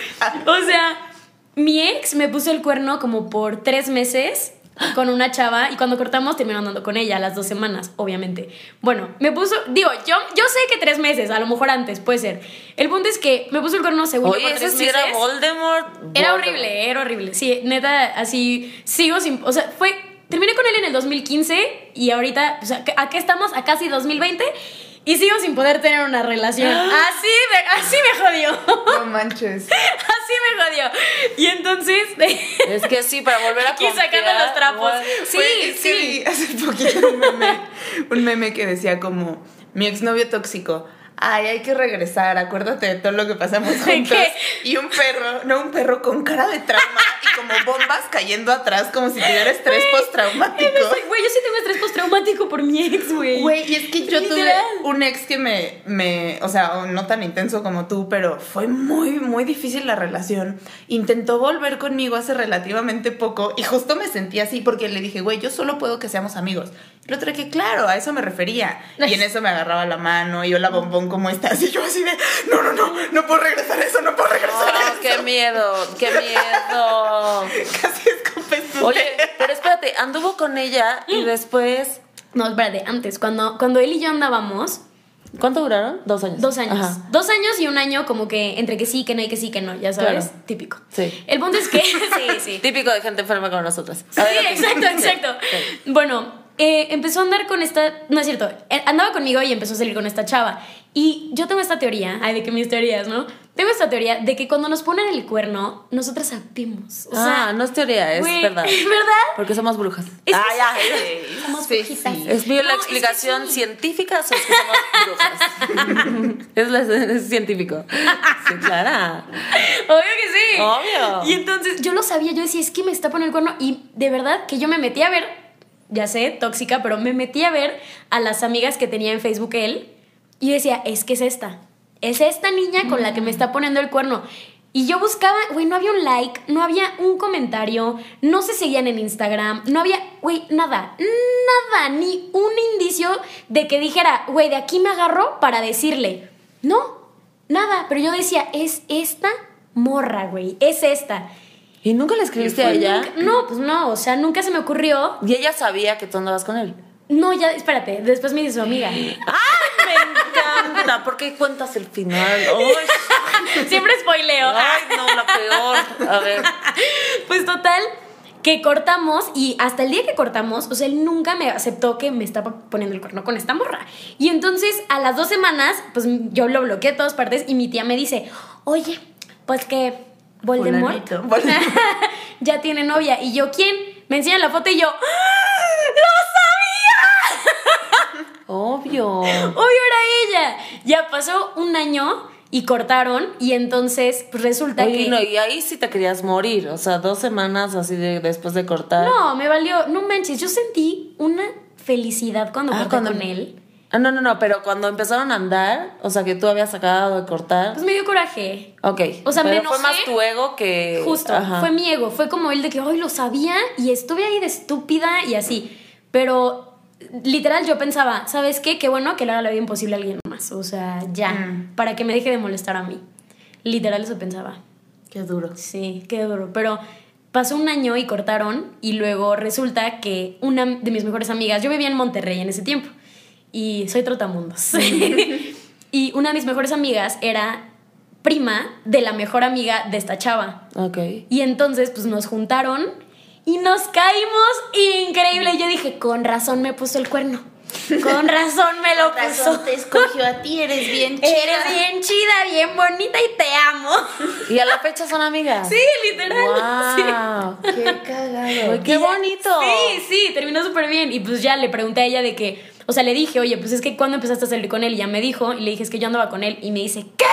O sea, mi ex me puso el cuerno como por tres meses con una chava y cuando cortamos terminó andando con ella las dos semanas, obviamente. Bueno, me puso, digo, yo, yo sé que tres meses, a lo mejor antes, puede ser. El punto es que me puso el cuerno según yo Oye, por ese tres sí meses. era Voldemort. Era Voldemort. horrible, era horrible. Sí, neta, así sigo sin. O sea, fue. Terminé con él en el 2015 y ahorita, o sea, ¿a qué estamos? A casi 2020 y sigo sin poder tener una relación. Así me, así me jodió. No manches. Así me jodió. Y entonces. Es que sí, para volver a Aquí sacando confiar, los trapos. Sí, Güey, es que sí. vi hace poquito un meme, un meme que decía como mi exnovio tóxico. Ay, hay que regresar, acuérdate de todo lo que pasamos juntos. ¿Qué? Y un perro, no un perro con cara de trauma y como bombas cayendo atrás como si tuviera estrés postraumático. Güey, yo sí tengo estrés postraumático por mi ex, güey. Güey, y es que yo tuve un ex que me, me, o sea, no tan intenso como tú, pero fue muy, muy difícil la relación. Intentó volver conmigo hace relativamente poco y justo me sentí así porque le dije, güey, yo solo puedo que seamos amigos. Y el otro que, claro, a eso me refería. Y en eso me agarraba la mano y yo la bombón, ¿cómo estás? Y yo así de, no, no, no, no puedo regresar a eso, no puedo regresar a Ah, eso. qué miedo, qué miedo. Casi escupes Oye, pero espérate, anduvo con ella y después. No, espérate, antes, cuando, cuando él y yo andábamos, ¿Cuánto duraron? Dos años. Dos años. Ajá. Dos años y un año como que entre que sí, que no y que sí, que no, ya sabes. Claro. Típico. Sí. El punto es que... sí, sí. Típico de gente enferma con nosotras. Sí, exacto, exacto. Bueno, eh, empezó a andar con esta... No es cierto. eh, Andaba conmigo y empezó a salir con esta chava. Y yo tengo esta teoría, ay, de que mis teorías, ¿no? Tengo esta teoría de que cuando nos ponen el cuerno, nosotras sabemos. O sea, ah, no es teoría, es güey, verdad. ¿Verdad? Porque somos brujas. Es que ah, ya. Sí, Somos sí, brujitas. sí. Es mío la No, es que explicación sí. científica, somos que somos brujas. es, la- es científico. Sí, claro. Obvio que sí. Obvio. Y entonces yo lo sabía, yo decía, es que me está poniendo el cuerno. Y de verdad que yo me metí a ver, ya sé, tóxica, pero me metí a ver a las amigas que tenía en Facebook él. Y decía, es que es esta. Es esta niña con la que me está poniendo el cuerno. Y yo buscaba, güey, no había un like, no había un comentario, no se seguían en Instagram, no había, güey, nada, nada, ni un indicio de que dijera, güey, de aquí me agarro para decirle. No, nada, pero yo decía, es esta morra, güey, es esta. ¿Y nunca le escribiste a ella? nunca- no, pues no, o sea, nunca se me ocurrió. Y ella sabía que tú andabas con él. No, ya, espérate, después me dice su amiga. ¡Ay, me encanta! ¿Por qué cuentas el final? ¡Ay, Siempre spoileo. ay, no, la peor! A ver. Pues total, que cortamos y hasta el día que cortamos, o sea, él nunca me aceptó que me estaba poniendo el cuerno con esta morra. Y entonces a las dos semanas, pues yo lo bloqueé de todas partes y mi tía me dice, oye, pues que Voldemort ya tiene novia. Y yo, ¿quién? Me enseña la foto y yo, ¡Ah! ¡lo sabía! Obvio. Obvio era ella. Ya pasó un año y cortaron y entonces pues resulta Oye, que... no, y ahí sí te querías morir. O sea, dos semanas así de, después de cortar. No, me valió. No manches, yo sentí una felicidad cuando Ah, corté cuando- con él. Ah, no, no, no, pero cuando empezaron a andar, o sea, que tú habías acabado de cortar. Pues me dio coraje. Ok. O sea, me pero fue enojé. más tu ego que. Justo, Ajá. fue mi ego. Fue como el de que, ay, lo sabía y estuve ahí de estúpida y así. Pero literal yo pensaba, ¿sabes qué? Qué bueno que le haga la vida imposible a alguien más. O sea, ya, Mm. para que me deje de molestar a mí. Literal eso pensaba. Qué duro. Sí, qué duro. Pero pasó un año y cortaron y luego resulta que una de mis mejores amigas, yo vivía en Monterrey en ese tiempo y soy trotamundos. y una de mis mejores amigas era prima de la mejor amiga de esta chava. Ok. Y entonces pues nos juntaron y nos caímos increíble. Y yo dije, con razón me puso el cuerno. Con razón me lo puso. te escogió a ti, eres bien chida. Eres bien chida, bien bonita y te amo. Y a la fecha son amigas. Sí, literal. Qué cagado. ¡Qué bonito! Sí, sí, terminó súper bien. Y pues ya le pregunté a ella de que, o sea, le dije, oye, pues es que cuando empezaste a salir con él, y ya me dijo, y le dije, es que yo andaba con él, y me dice, ¿qué?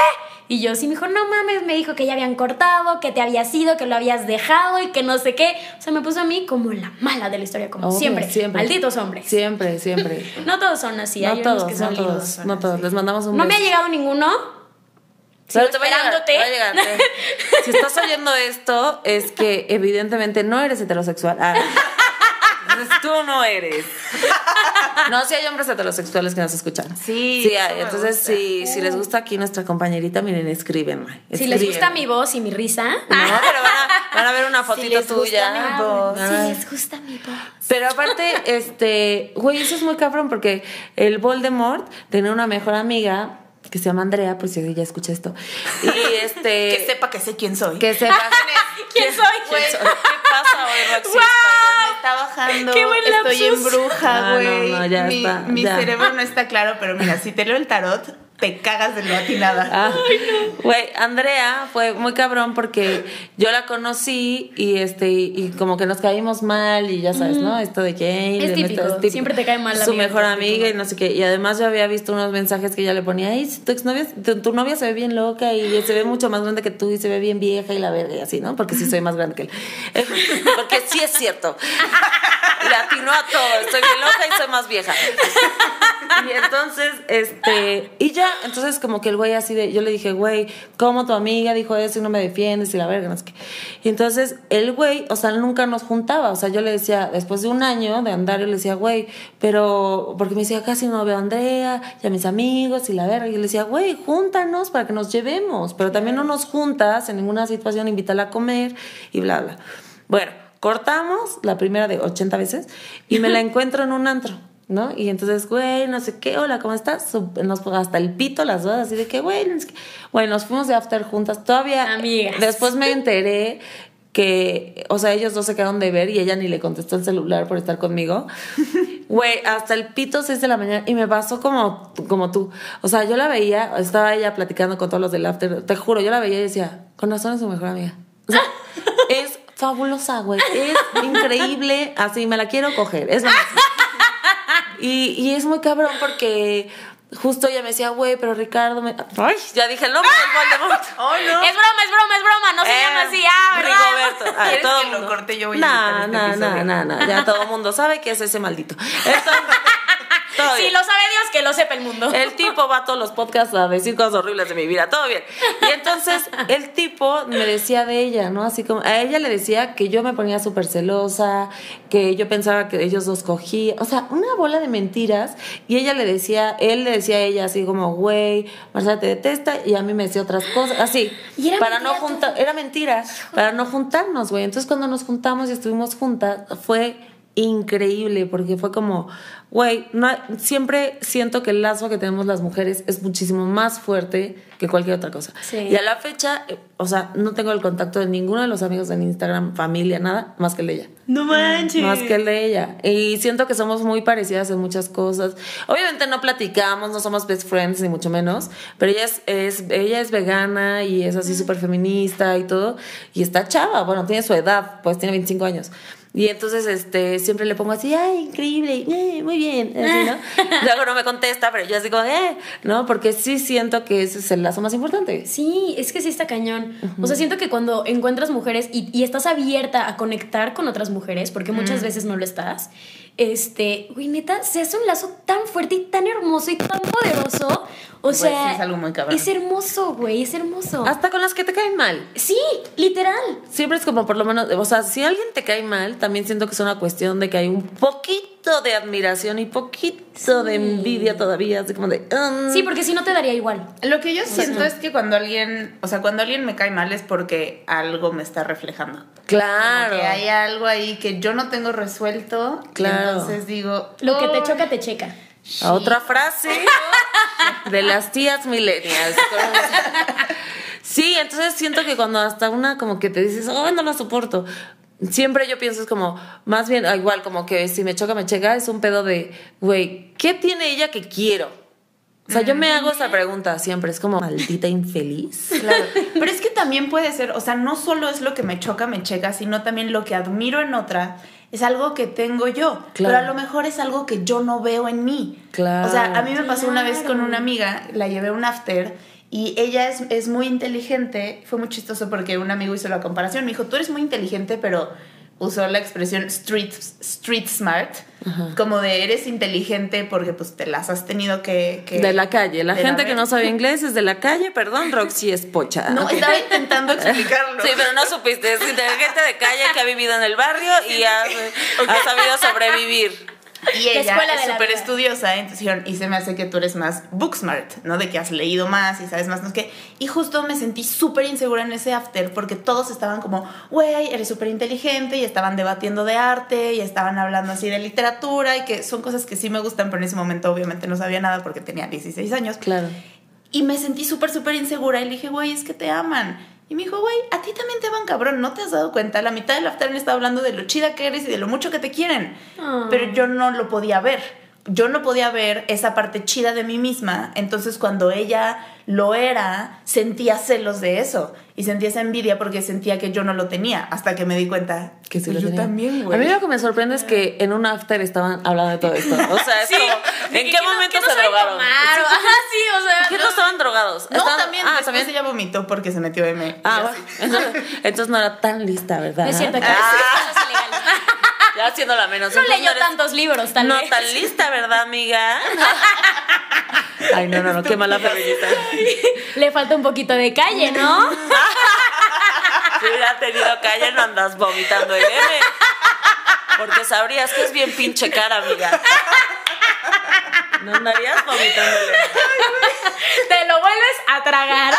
Y yo sí me dijo, no mames, me dijo que ya habían cortado, que te habías ido, que lo habías dejado y que no sé qué. O sea, me puso a mí como la mala de la historia, como Obvio, siempre. siempre. Malditos hombres. Siempre, siempre. No todos son así, no hay todos, unos que son no todos, lindos. no todos. Les mandamos un No me ha llegado ninguno. Pero te va a llegar, Si estás oyendo esto, es que evidentemente no eres heterosexual. Ah. Entonces tú no eres. No, sí hay hombres heterosexuales que nos escuchan. Sí, Sí hay. Entonces, si, si les gusta aquí nuestra compañerita, miren, escríbenme. Si les gusta mi voz y mi risa. No, pero van a, van a ver una fotito les gusta tuya. mi voz. Ah. Si les gusta mi voz. Pero aparte, este, güey, eso es muy cabrón porque el Voldemort tenía una mejor amiga que se llama Andrea, por si ella escucha esto. Y este. Que sepa que sé quién soy. que sepa. ¿Quién soy? ¿Quién soy? ¿Qué pasa hoy, Roxy? Me está bajando. ¡Qué buen Estoy en bruja, Ah, no, güey. no, mi está, mi ya. cerebro no está claro, pero mira, si te leo el tarot, te cagas de la atinada. Ah, Güey, Andrea fue muy cabrón porque yo la conocí y este y como que nos caímos mal y ya sabes, ¿no? Esto de Jane. Es típico, siempre te cae mal la Su amiga mejor que amiga y no sé qué. Y además yo había visto unos mensajes que ella le ponía, ay, tu exnovia, tu, tu novia se ve bien loca y se ve mucho más grande que tú y se ve bien vieja y la verga y así, ¿no? Porque sí soy más grande que él. Porque sí es cierto. Le atinó a todo. Estoy bien loca y soy más vieja. Y entonces, este, y ya, entonces como que el güey así de, yo le dije, güey, ¿cómo tu amiga dijo eso y no me defiendes y la verga, no sé qué? Y entonces el güey, o sea, nunca nos juntaba, o sea, yo le decía, después de un año de andar, yo le decía, güey, pero, porque me decía, casi no veo a Andrea y a mis amigos y la verga, y yo le decía, güey, júntanos para que nos llevemos, pero también no nos juntas en ninguna situación, invítala a comer y bla, bla. Bueno, cortamos la primera de 80 veces y me la encuentro en un antro. ¿No? Y entonces, güey, no sé qué, hola, ¿cómo estás? Nos hasta el pito las dos, así de que, güey, no sé qué. Bueno, nos fuimos de after juntas. Todavía, Amigas. después me enteré que, o sea, ellos dos se quedaron de ver y ella ni le contestó el celular por estar conmigo. Güey, hasta el pito 6 de la mañana y me pasó como, como tú. O sea, yo la veía, estaba ella platicando con todos los del after, te juro, yo la veía y decía, con razón es su mejor amiga. O sea, es fabulosa, güey. Es increíble. Así, me la quiero coger. Es lo. Y, y es muy cabrón porque justo ella me decía, güey, pero Ricardo me... Ay, ya dije el nombre del Voldemort. ¡Oh, no! Es broma, es broma, es broma. No se Eh, llama así. Ah. Rigoberto. Ah, ¿Quieres todo que lo corte? Yo voy a Nah, editar nah, este nah, episodio. nah, nah. Ya todo el mundo sabe que es ese maldito. Entonces, todo Si lo sabe Dios, que lo sepa el mundo. El tipo va a todos los podcasts a decir cosas horribles de mi vida, todo bien. Y entonces el tipo me decía de ella, ¿no? Así como, a ella le decía que yo me ponía súper celosa, que yo pensaba que ellos dos cogían, o sea, una bola de mentiras. Y ella le decía, él le decía a ella así como, güey, Marcela te detesta, y a mí me decía otras cosas, así. Y era para no juntar, era mentira, para no juntarnos, güey. Entonces cuando nos juntamos y estuvimos juntas, fue increíble porque fue como, güey, no, siempre siento que el lazo que tenemos las mujeres es muchísimo más fuerte que cualquier otra cosa. Sí. Y a la fecha, eh, o sea, no tengo el contacto de ninguno de los amigos en Instagram, familia, nada, más que el de ella. No manches. Más que el de ella. Y siento que somos muy parecidas en muchas cosas. Obviamente no platicamos, no somos best friends, ni mucho menos. Pero ella es, es- ella es vegana y es así súper feminista y todo. Y está chava, bueno, tiene su edad, pues tiene 25 años. Y entonces este, siempre le pongo así, ay, increíble, eh, muy bien, así, ¿no? Luego no me contesta, pero yo así como, eh, ¿no? Porque sí siento que ese es el lazo más importante. Sí, es que sí está cañón. O sea, siento que cuando encuentras mujeres y, y estás abierta a conectar con otras mujeres, porque muchas veces no lo estás, este, güey, neta, se hace un lazo tan fuerte y tan hermoso y tan poderoso. O sea, es algo muy cabrón. es hermoso, güey, es hermoso. Hasta con las que te caen mal. Sí, literal. Siempre es como por lo menos, o sea, si alguien te cae mal, también siento que es una cuestión de que hay un poquito de admiración y poquito de envidia todavía, así como de... um, Sí, porque si no te daría igual. Lo que yo siento es que cuando alguien, o sea, cuando alguien me cae mal es porque algo me está reflejando. Claro. Como que hay algo ahí que yo no tengo resuelto. Claro. entonces digo. Lo que te choca, te checa. A Otra frase de las tías millennials. Sí, entonces siento que cuando hasta una como que te dices, oh, no la soporto. Siempre yo pienso es como, más bien, ah, igual como que si me choca, me checa, es un pedo de, güey, ¿qué tiene ella que quiero? O sea, yo me hago esa pregunta siempre, es como, maldita infeliz. Claro. Pero es que también puede ser, o sea, no solo es lo que me choca, me checa, sino también lo que admiro en otra es algo que tengo yo. Claro. Pero a lo mejor es algo que yo no veo en mí. Claro. O sea, a mí me pasó una vez con una amiga, la llevé a un after y ella es, es muy inteligente. Fue muy chistoso porque un amigo hizo la comparación. Me dijo, tú eres muy inteligente, pero usó la expresión street, street smart, como de eres inteligente porque pues te las has tenido que... que- De la calle. La gente que no sabe inglés es de la calle. Perdón, Roxy es pocha. No, estaba intentando explicarlo. Sí, pero no supiste. Es de gente de calle que ha vivido en el barrio y ha, ha sabido sobrevivir. Y La ella es súper estudiosa, entonces dijeron, y se me hace que tú eres más book smart, ¿no? De que has leído más y sabes más, no sé qué. Y justo me sentí súper insegura en ese after porque todos estaban como, güey, eres súper inteligente y estaban debatiendo de arte y estaban hablando así de literatura y que son cosas que sí me gustan, pero en ese momento obviamente no sabía nada porque tenía 16 años. Claro. Y me sentí súper, súper insegura y le dije, güey, es que te aman. Y me dijo, güey, a ti también te aman, cabrón, ¿no te has dado cuenta? La mitad del after han estado hablando de lo chida que eres y de lo mucho que te quieren. Ah. Pero yo no lo podía ver. Yo no podía ver esa parte chida de mí misma. Entonces, cuando ella lo era, sentía celos de eso. Y sentía esa envidia porque sentía que yo no lo tenía. Hasta que me di cuenta Que sí lo yo tenía. también, A güey. mí lo que me sorprende es que en un after estaban hablando de todo esto. O sea, es Sí, como, ¿en qué momento se drogaron? tomar, o- Ajá, sí, o sea. ¿Qué no estaban drogados? No, Estaban- también. Ah, también. ella vomitó porque se metió M. Ah, bueno. Entonces, entonces no era tan lista, ¿verdad? No es cierto que Ah. Ya haciéndola menos. No Entonces leyó eres- tantos libros, tal No vez. tan lista, ¿verdad, amiga? Ay, no, no, no, qué mala feminista. Le falta un poquito de calle, ¿no? Si hubiera tenido calle, no andas vomitando el M. Porque sabrías que es bien pinche cara, amiga. No andarías vomitando el M. Te lo vuelves a tragar.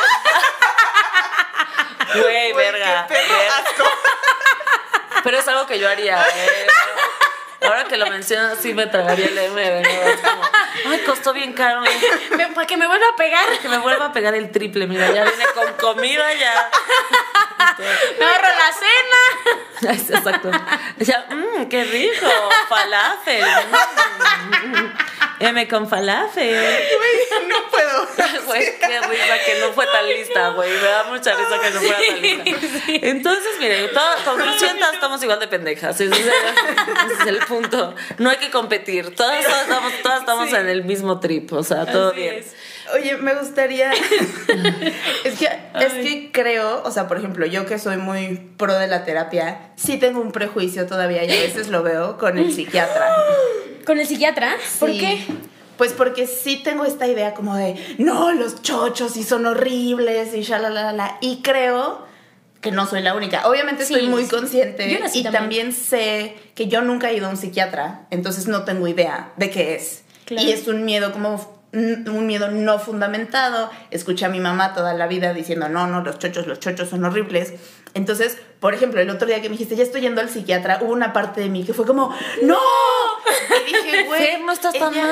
Güey, verga. qué perro asco. Pero es algo que yo haría. ¿eh? Ahora que lo mencionas, sí me tragaría el M. de nuevo. Es como, ay, costó bien caro. ¿eh? Para que me vuelva a pegar. Que me vuelva a pegar el triple. Mira, ya viene con comida, ya. Me ahorro la cena. Exacto. Ya, mmm, qué rico. Falafel. mm. M con falafel. Güey, no puedo. Güey, qué risa que no fue tan lista, güey. Me da mucha risa que no fuera tan lista. Entonces, miren, toda conclusión, todas estamos igual de pendejas. Ese es, el, ese es el punto. No hay que competir. Todas, todas estamos, todas estamos en el mismo trip. O sea, todo Así bien. es. Oye, me gustaría. es que es que creo, o sea, por ejemplo, yo que soy muy pro de la terapia, sí tengo un prejuicio todavía y a veces lo veo con el psiquiatra. ¿Con el psiquiatra? ¿Por Sí. qué? Pues porque sí tengo esta idea como de, no, los chochos y son horribles y shalalala. Y creo que no soy la única. Obviamente estoy Sí, muy sí. consciente Yo así y también. también. sé que yo nunca he ido a un psiquiatra, entonces no tengo idea de qué es. Claro. Y es un miedo como un miedo no fundamentado. Escuché a mi mamá toda la vida diciendo, no, no, los chochos, los chochos son horribles. Entonces, por ejemplo, el otro día que me dijiste, ya estoy yendo al psiquiatra, hubo una parte de mí que fue como, ¡No! Y dije, güey. No estás tan ella-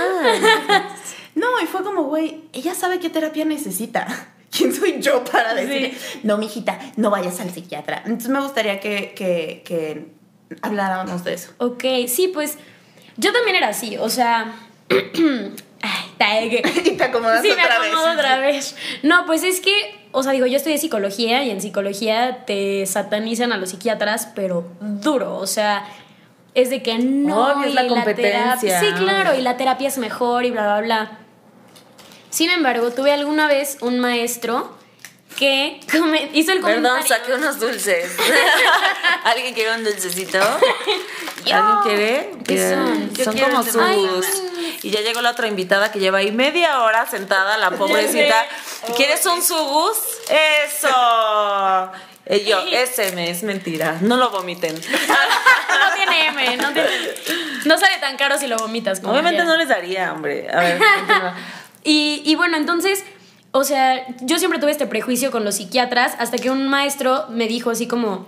mal. No, y fue como, güey, ella sabe qué terapia necesita. ¿Quién soy yo para decir, no, mijita, no vayas al psiquiatra? Entonces me gustaría que, que, que habláramos de eso. Ok, sí, pues yo también era así, o sea... Ay, ta- que- Y te acomodas Sí, me otra vez. acomodo otra vez. No, pues es que, o sea, digo, yo estudié psicología y en psicología te satanizan a los psiquiatras, pero duro, o sea, es de que no. Obvio, es la competencia. terapia- sí, claro, y la terapia es mejor y bla, bla, bla. Sin embargo, tuve alguna vez un maestro que hizo el comentario. Perdón, saqué unos dulces. ¿Alguien quiere un dulcecito? Yo. ¿Alguien quiere? ¿Qué son? Son como sus. Y ya llegó la otra invitada que lleva ahí media hora sentada, la pobrecita. ¿Quieres un sugus? ¡Eso! Y yo, ese me es mentira. No lo vomiten. no tiene M, no tiene. No sale tan caro si lo vomitas. Como Obviamente quiera. no les daría, hombre. A ver. Y, y bueno, entonces, o sea, yo siempre tuve este prejuicio con los psiquiatras hasta que un maestro me dijo así como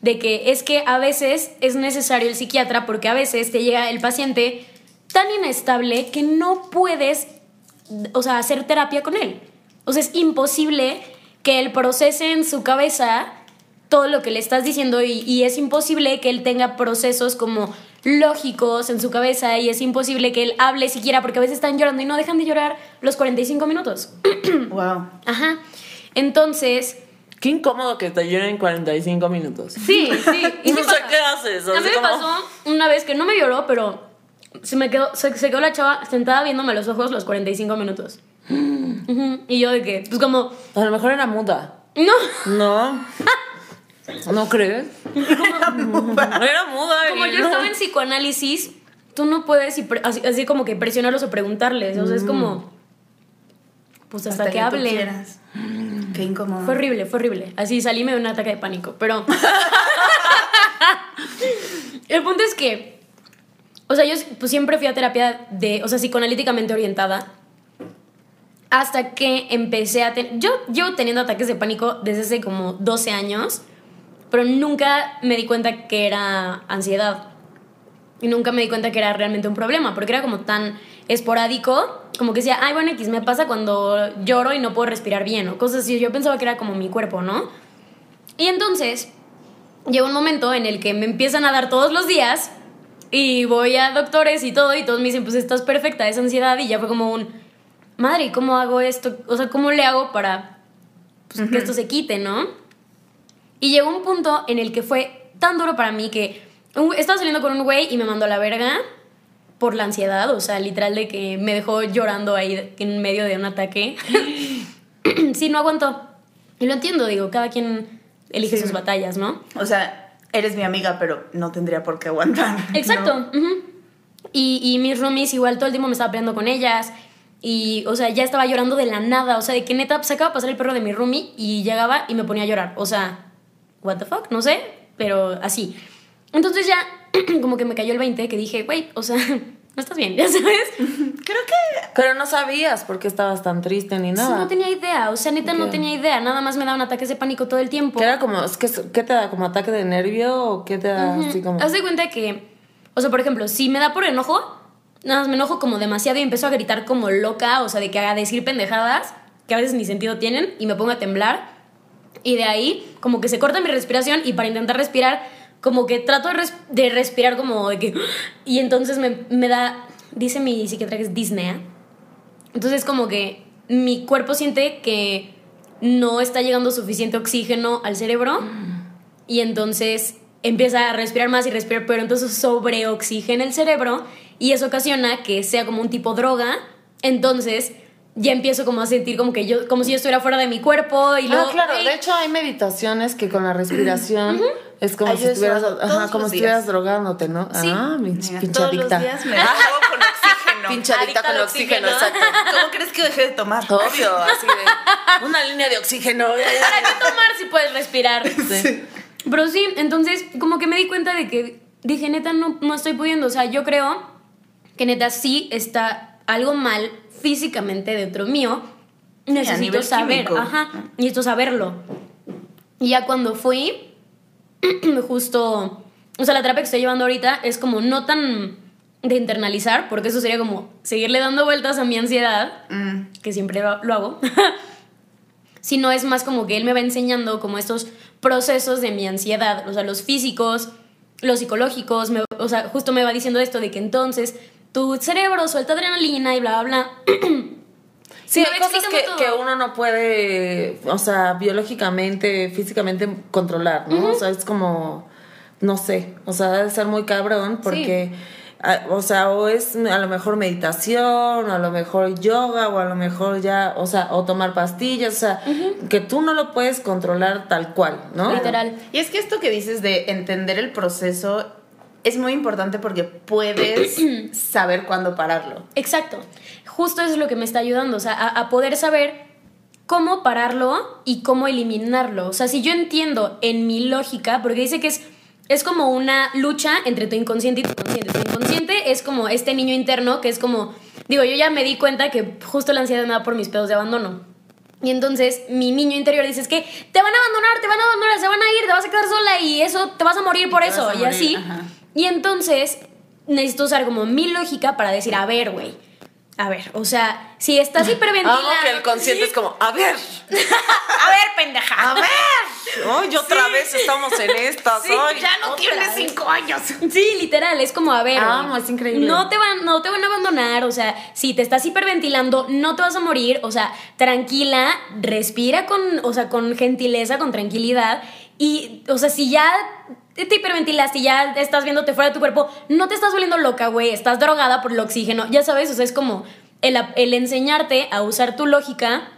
de que es que a veces es necesario el psiquiatra porque a veces te llega el paciente tan inestable que no puedes, o sea, hacer terapia con él. O sea, es imposible que él procese en su cabeza todo lo que le estás diciendo y, y es imposible que él tenga procesos como lógicos en su cabeza y es imposible que él hable siquiera porque a veces están llorando y no dejan de llorar los 45 minutos. Wow. Ajá. Entonces, Qué incómodo que te lloren 45 minutos. sí, sí. Y no sé qué haces. A mí me como- pasó una vez que no me lloró, pero se me quedó, se, se quedó la chava sentada viéndome a los ojos los 45 minutos. Ujú. Y yo de que, pues como, A lo mejor era muda. no, No. ¿No crees? Era muda. Era muda. Como yo no. estaba en psicoanálisis, tú no puedes y pre- así, así como que presionarlos o preguntarles. O sea, es como. Pues hasta, que, tú hablen. quieras. Qué incómodo. Fue horrible, fue horrible. Así salí me dio un ataque de pánico. Pero. El punto es que. O sea, yo pues, siempre fui a terapia de. O sea, psicoanalíticamente orientada. Hasta que empecé a tener. Yo llevo teniendo ataques de pánico desde hace como 12 años. Pero nunca me di cuenta que era ansiedad. Y nunca me di cuenta que era realmente un problema. Porque era como tan esporádico. Como que decía, ay, bueno, X me pasa cuando lloro y no puedo respirar bien. O cosas así. Yo pensaba que era como mi cuerpo, ¿no? Y entonces llega un momento en el que me empiezan a dar todos los días y voy a doctores y todo y todos me dicen, pues estás perfecta, es ansiedad y ya fue como un, madre, ¿y ¿cómo hago esto? O sea, ¿cómo le hago para pues, que esto se quite, no? Y llegó un punto en el que fue tan duro para mí que estaba saliendo con un güey y me mandó a la verga por la ansiedad, o sea, literal de que me dejó llorando ahí en medio de un ataque. sí, no aguantó. Y lo entiendo, digo, cada quien elige Sí. sus batallas, ¿no? O sea, eres mi amiga, pero no tendría por qué aguantar. Exacto. y, y mis roomies igual todo el tiempo me estaba peleando con ellas. Y, o sea, ya estaba llorando de la nada. O sea, de que neta se acaba de pasar el perro de mi roomie y llegaba y me ponía a llorar. O sea, what the fuck, no sé, pero así. Entonces ya, como que me cayó el 20 que dije, güey, o sea, no estás bien, ya sabes. Creo que Pero no sabías por qué estabas tan triste ni Sí, nada. no tenía idea, o sea, neta no tenía idea. Nada más me daban ataques de pánico todo el tiempo. ¿Qué era como, es que, ¿Qué te da? ¿Como ataque de nervio o qué te da así como? Haz de cuenta que, o sea, por ejemplo, si me da por enojo, nada más me enojo como demasiado y empiezo a gritar como loca, o sea, de que haga decir pendejadas que a veces ni sentido tienen y me pongo a temblar. Y de ahí, como que se corta mi respiración y para intentar respirar, como que trato de, res- de respirar como de que... Y entonces me, me da, dice mi psiquiatra que es disnea. Entonces como que mi cuerpo siente que no está llegando suficiente oxígeno al cerebro y entonces empieza a respirar más y respirar, pero entonces sobreoxigena el cerebro y eso ocasiona que sea como un tipo droga. Entonces ya empiezo como a sentir como que yo, como si yo estuviera fuera de mi cuerpo y luego... ah, claro, de hecho hay meditaciones que con la respiración es como Ay, si yo estuvieras, ajá, como si estuvieras drogándote, ¿no? Sí. Ah, mi Mira, pinche todos los días me con oxígeno. Pinche adicta Adicta con oxígeno, exacto. ¿Cómo crees que dejé de tomar? Obvio, así de una línea de oxígeno. ¿Para qué tomar si puedes respirar? Sí. Pero sí, entonces como que me di cuenta de que dije, neta, no, no estoy pudiendo. O sea, yo creo que neta sí está algo mal físicamente dentro mío. Necesito saber, químico. ajá, necesito saberlo. Y ya cuando fui, justo, o sea, la terapia que estoy llevando ahorita es como no tan de internalizar, porque eso sería como seguirle dando vueltas a mi ansiedad, Mm. que siempre lo, lo hago, sino es más como que él me va enseñando como estos procesos de mi ansiedad, o sea, los físicos, los psicológicos, me- o sea, justo me va diciendo esto de que entonces tu cerebro suelta adrenalina y bla, bla, bla. Sí, hay cosas que, que uno no puede, o sea, biológicamente, físicamente controlar, ¿no? O sea, es como, no sé, o sea, debe ser muy cabrón porque, a- o sea, o es a lo mejor meditación, o a lo mejor yoga, o a lo mejor ya, o sea, o tomar pastillas, o sea, que tú no lo puedes controlar tal cual, ¿no? Literal. Y es que esto que dices de entender el proceso es muy importante porque puedes saber cuándo pararlo. Exacto. Justo eso es lo que me está ayudando, o sea, a, a poder saber cómo pararlo y cómo eliminarlo. O sea, si yo entiendo en mi lógica, porque dice que es, es como una lucha entre tu inconsciente y tu consciente. Tu inconsciente es como este niño interno que es como, digo, yo ya me di cuenta que justo la ansiedad me da por mis pedos de abandono. Y entonces mi niño interior dice, es que te van a abandonar, te van a abandonar, se van a ir, te vas a quedar sola y eso, te vas a morir por te eso. Y morir, así. ajá. Y entonces necesito usar como mi lógica para decir, a ver, güey. A ver, o sea, si estás hiperventilando. Amo que el consciente es como, a ver, A ver, pendeja. a ver, hoy otra vez estamos en estas, Sí, hoy. ya no tienes vez. cinco años. Sí, literal, es como, a ver. Amo, es increíble. No te, van, no te van a abandonar, o sea, si te estás hiperventilando, no te vas a morir, o sea, tranquila, respira con, o sea, con gentileza, con tranquilidad. Y, o sea, si ya te hiperventilaste y ya estás viéndote fuera de tu cuerpo, no te estás volviendo loca, güey, estás drogada por el oxígeno, ya sabes, o sea, es como el, el enseñarte a usar tu lógica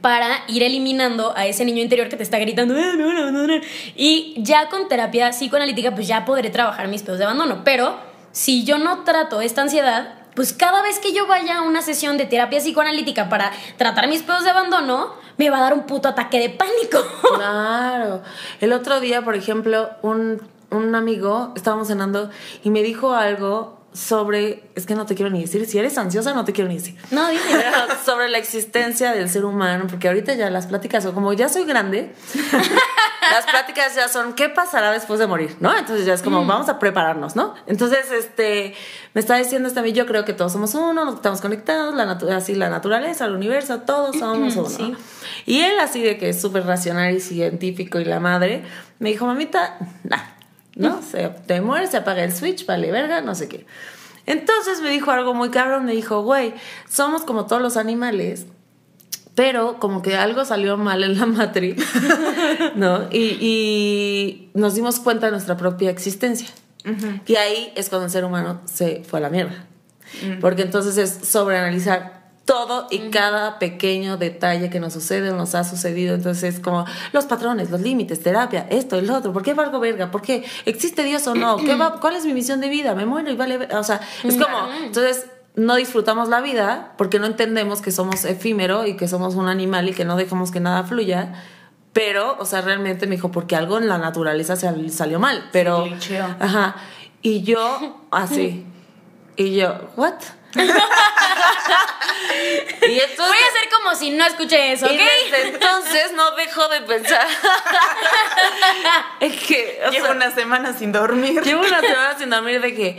para ir eliminando a ese niño interior que te está gritando, "Ah, me van a abandonar". Y ya con terapia psicoanalítica, pues ya podré trabajar mis pedos de abandono. Pero si yo no trato esta ansiedad, pues cada vez que yo vaya a una sesión de terapia psicoanalítica para tratar mis pedos de abandono, me va a dar un puto ataque de pánico. Claro. El otro día, por ejemplo, un, un amigo, estábamos cenando y me dijo algo sobre, es que no te quiero ni decir, si eres ansiosa no te quiero ni decir. No, dime. Sobre la existencia del ser humano, porque ahorita ya las pláticas son como ya soy grande, las pláticas ya son qué pasará después de morir, ¿no? Entonces ya es como vamos a prepararnos, ¿no? Entonces, este, me está diciendo este a mí, yo creo que todos somos uno, nos estamos conectados, la así la naturaleza, el universo, todos somos uno. Sí. Y él así de que es súper racional y científico y la madre, me dijo, mamita, nah, ¿no? Se, te mueres, se apaga el switch, vale verga, no sé qué. Entonces me dijo algo muy cabrón, me dijo, güey, somos como todos los animales, pero como que algo salió mal en la matriz, ¿no? Y, y nos dimos cuenta de nuestra propia existencia. Y ahí es cuando el ser humano se fue a la mierda. Porque entonces es sobreanalizar todo y cada pequeño detalle que nos sucede o nos ha sucedido. Entonces es como los patrones, los límites, terapia, esto, el otro. ¿Por qué valgo verga? ¿Por qué? ¿Existe Dios o no? ¿Qué va, ¿Cuál es mi misión de vida? ¿Me muero y vale O sea, es como... Entonces no disfrutamos la vida porque no entendemos que somos efímero y que somos un animal y que no dejamos que nada fluya. Pero, o sea, realmente me dijo, porque algo en la naturaleza sal- salió mal. Pero. Sí. Ajá. Y yo, así. Y yo, ¿what? Y entonces. Voy a hacer como si no escuché eso, ¿ok? Y desde entonces no dejo de pensar. es que. o Llevo sea, una semana sin dormir. Llevo una semana sin dormir de que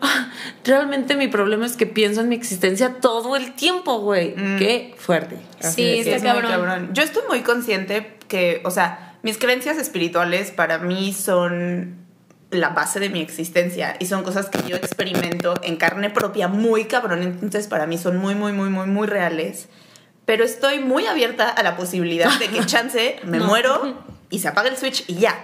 ah, realmente mi problema es que pienso en mi existencia todo el tiempo, güey. Qué fuerte. Sí, está es muy cabrón. Yo estoy muy consciente que, o sea, mis creencias espirituales para mí son la base de mi existencia y son cosas que yo experimento en carne propia muy cabrón, entonces para mí son muy, muy, muy, muy, muy reales. Pero estoy muy abierta a la posibilidad de que chance me muero y se apaga el switch y ya.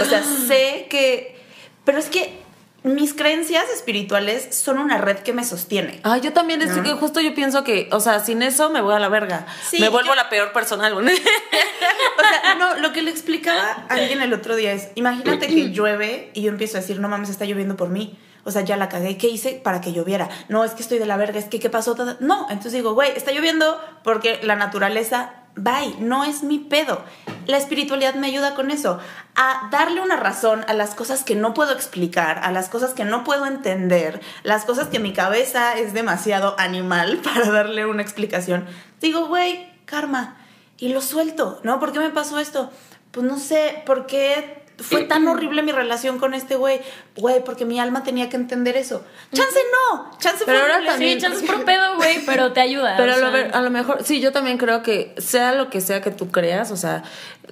O sea, sé que... Pero es que mis creencias espirituales son una red que me sostiene. Ah, yo también es ¿No? justo yo pienso que, o sea, sin eso me voy a la verga. Sí, me vuelvo yo- la peor persona. O sea, no, lo que le explicaba a alguien el otro día es, imagínate que llueve y yo empiezo a decir, no mames, está lloviendo por mí. O sea, ya la cagué. ¿Qué hice para que lloviera? No, es que estoy de la verga, es que ¿qué pasó? No, entonces digo, güey, está lloviendo porque la naturaleza, bye, no es mi pedo. La espiritualidad me ayuda con eso, a darle una razón a las cosas que no puedo explicar, a las cosas que no puedo entender, las cosas que mi cabeza es demasiado animal para darle una explicación. Digo, güey, karma y lo suelto, ¿no? ¿Por qué me pasó esto? Pues no sé, ¿por qué fue tan horrible mi relación con este güey? Güey, porque mi alma tenía que entender eso. Chance no, chance Pero fue ahora también- Sí, chances por pedo, güey, pero te ayuda. Pero a lo, a lo mejor, sí, yo también creo que sea lo que sea que tú creas, o sea,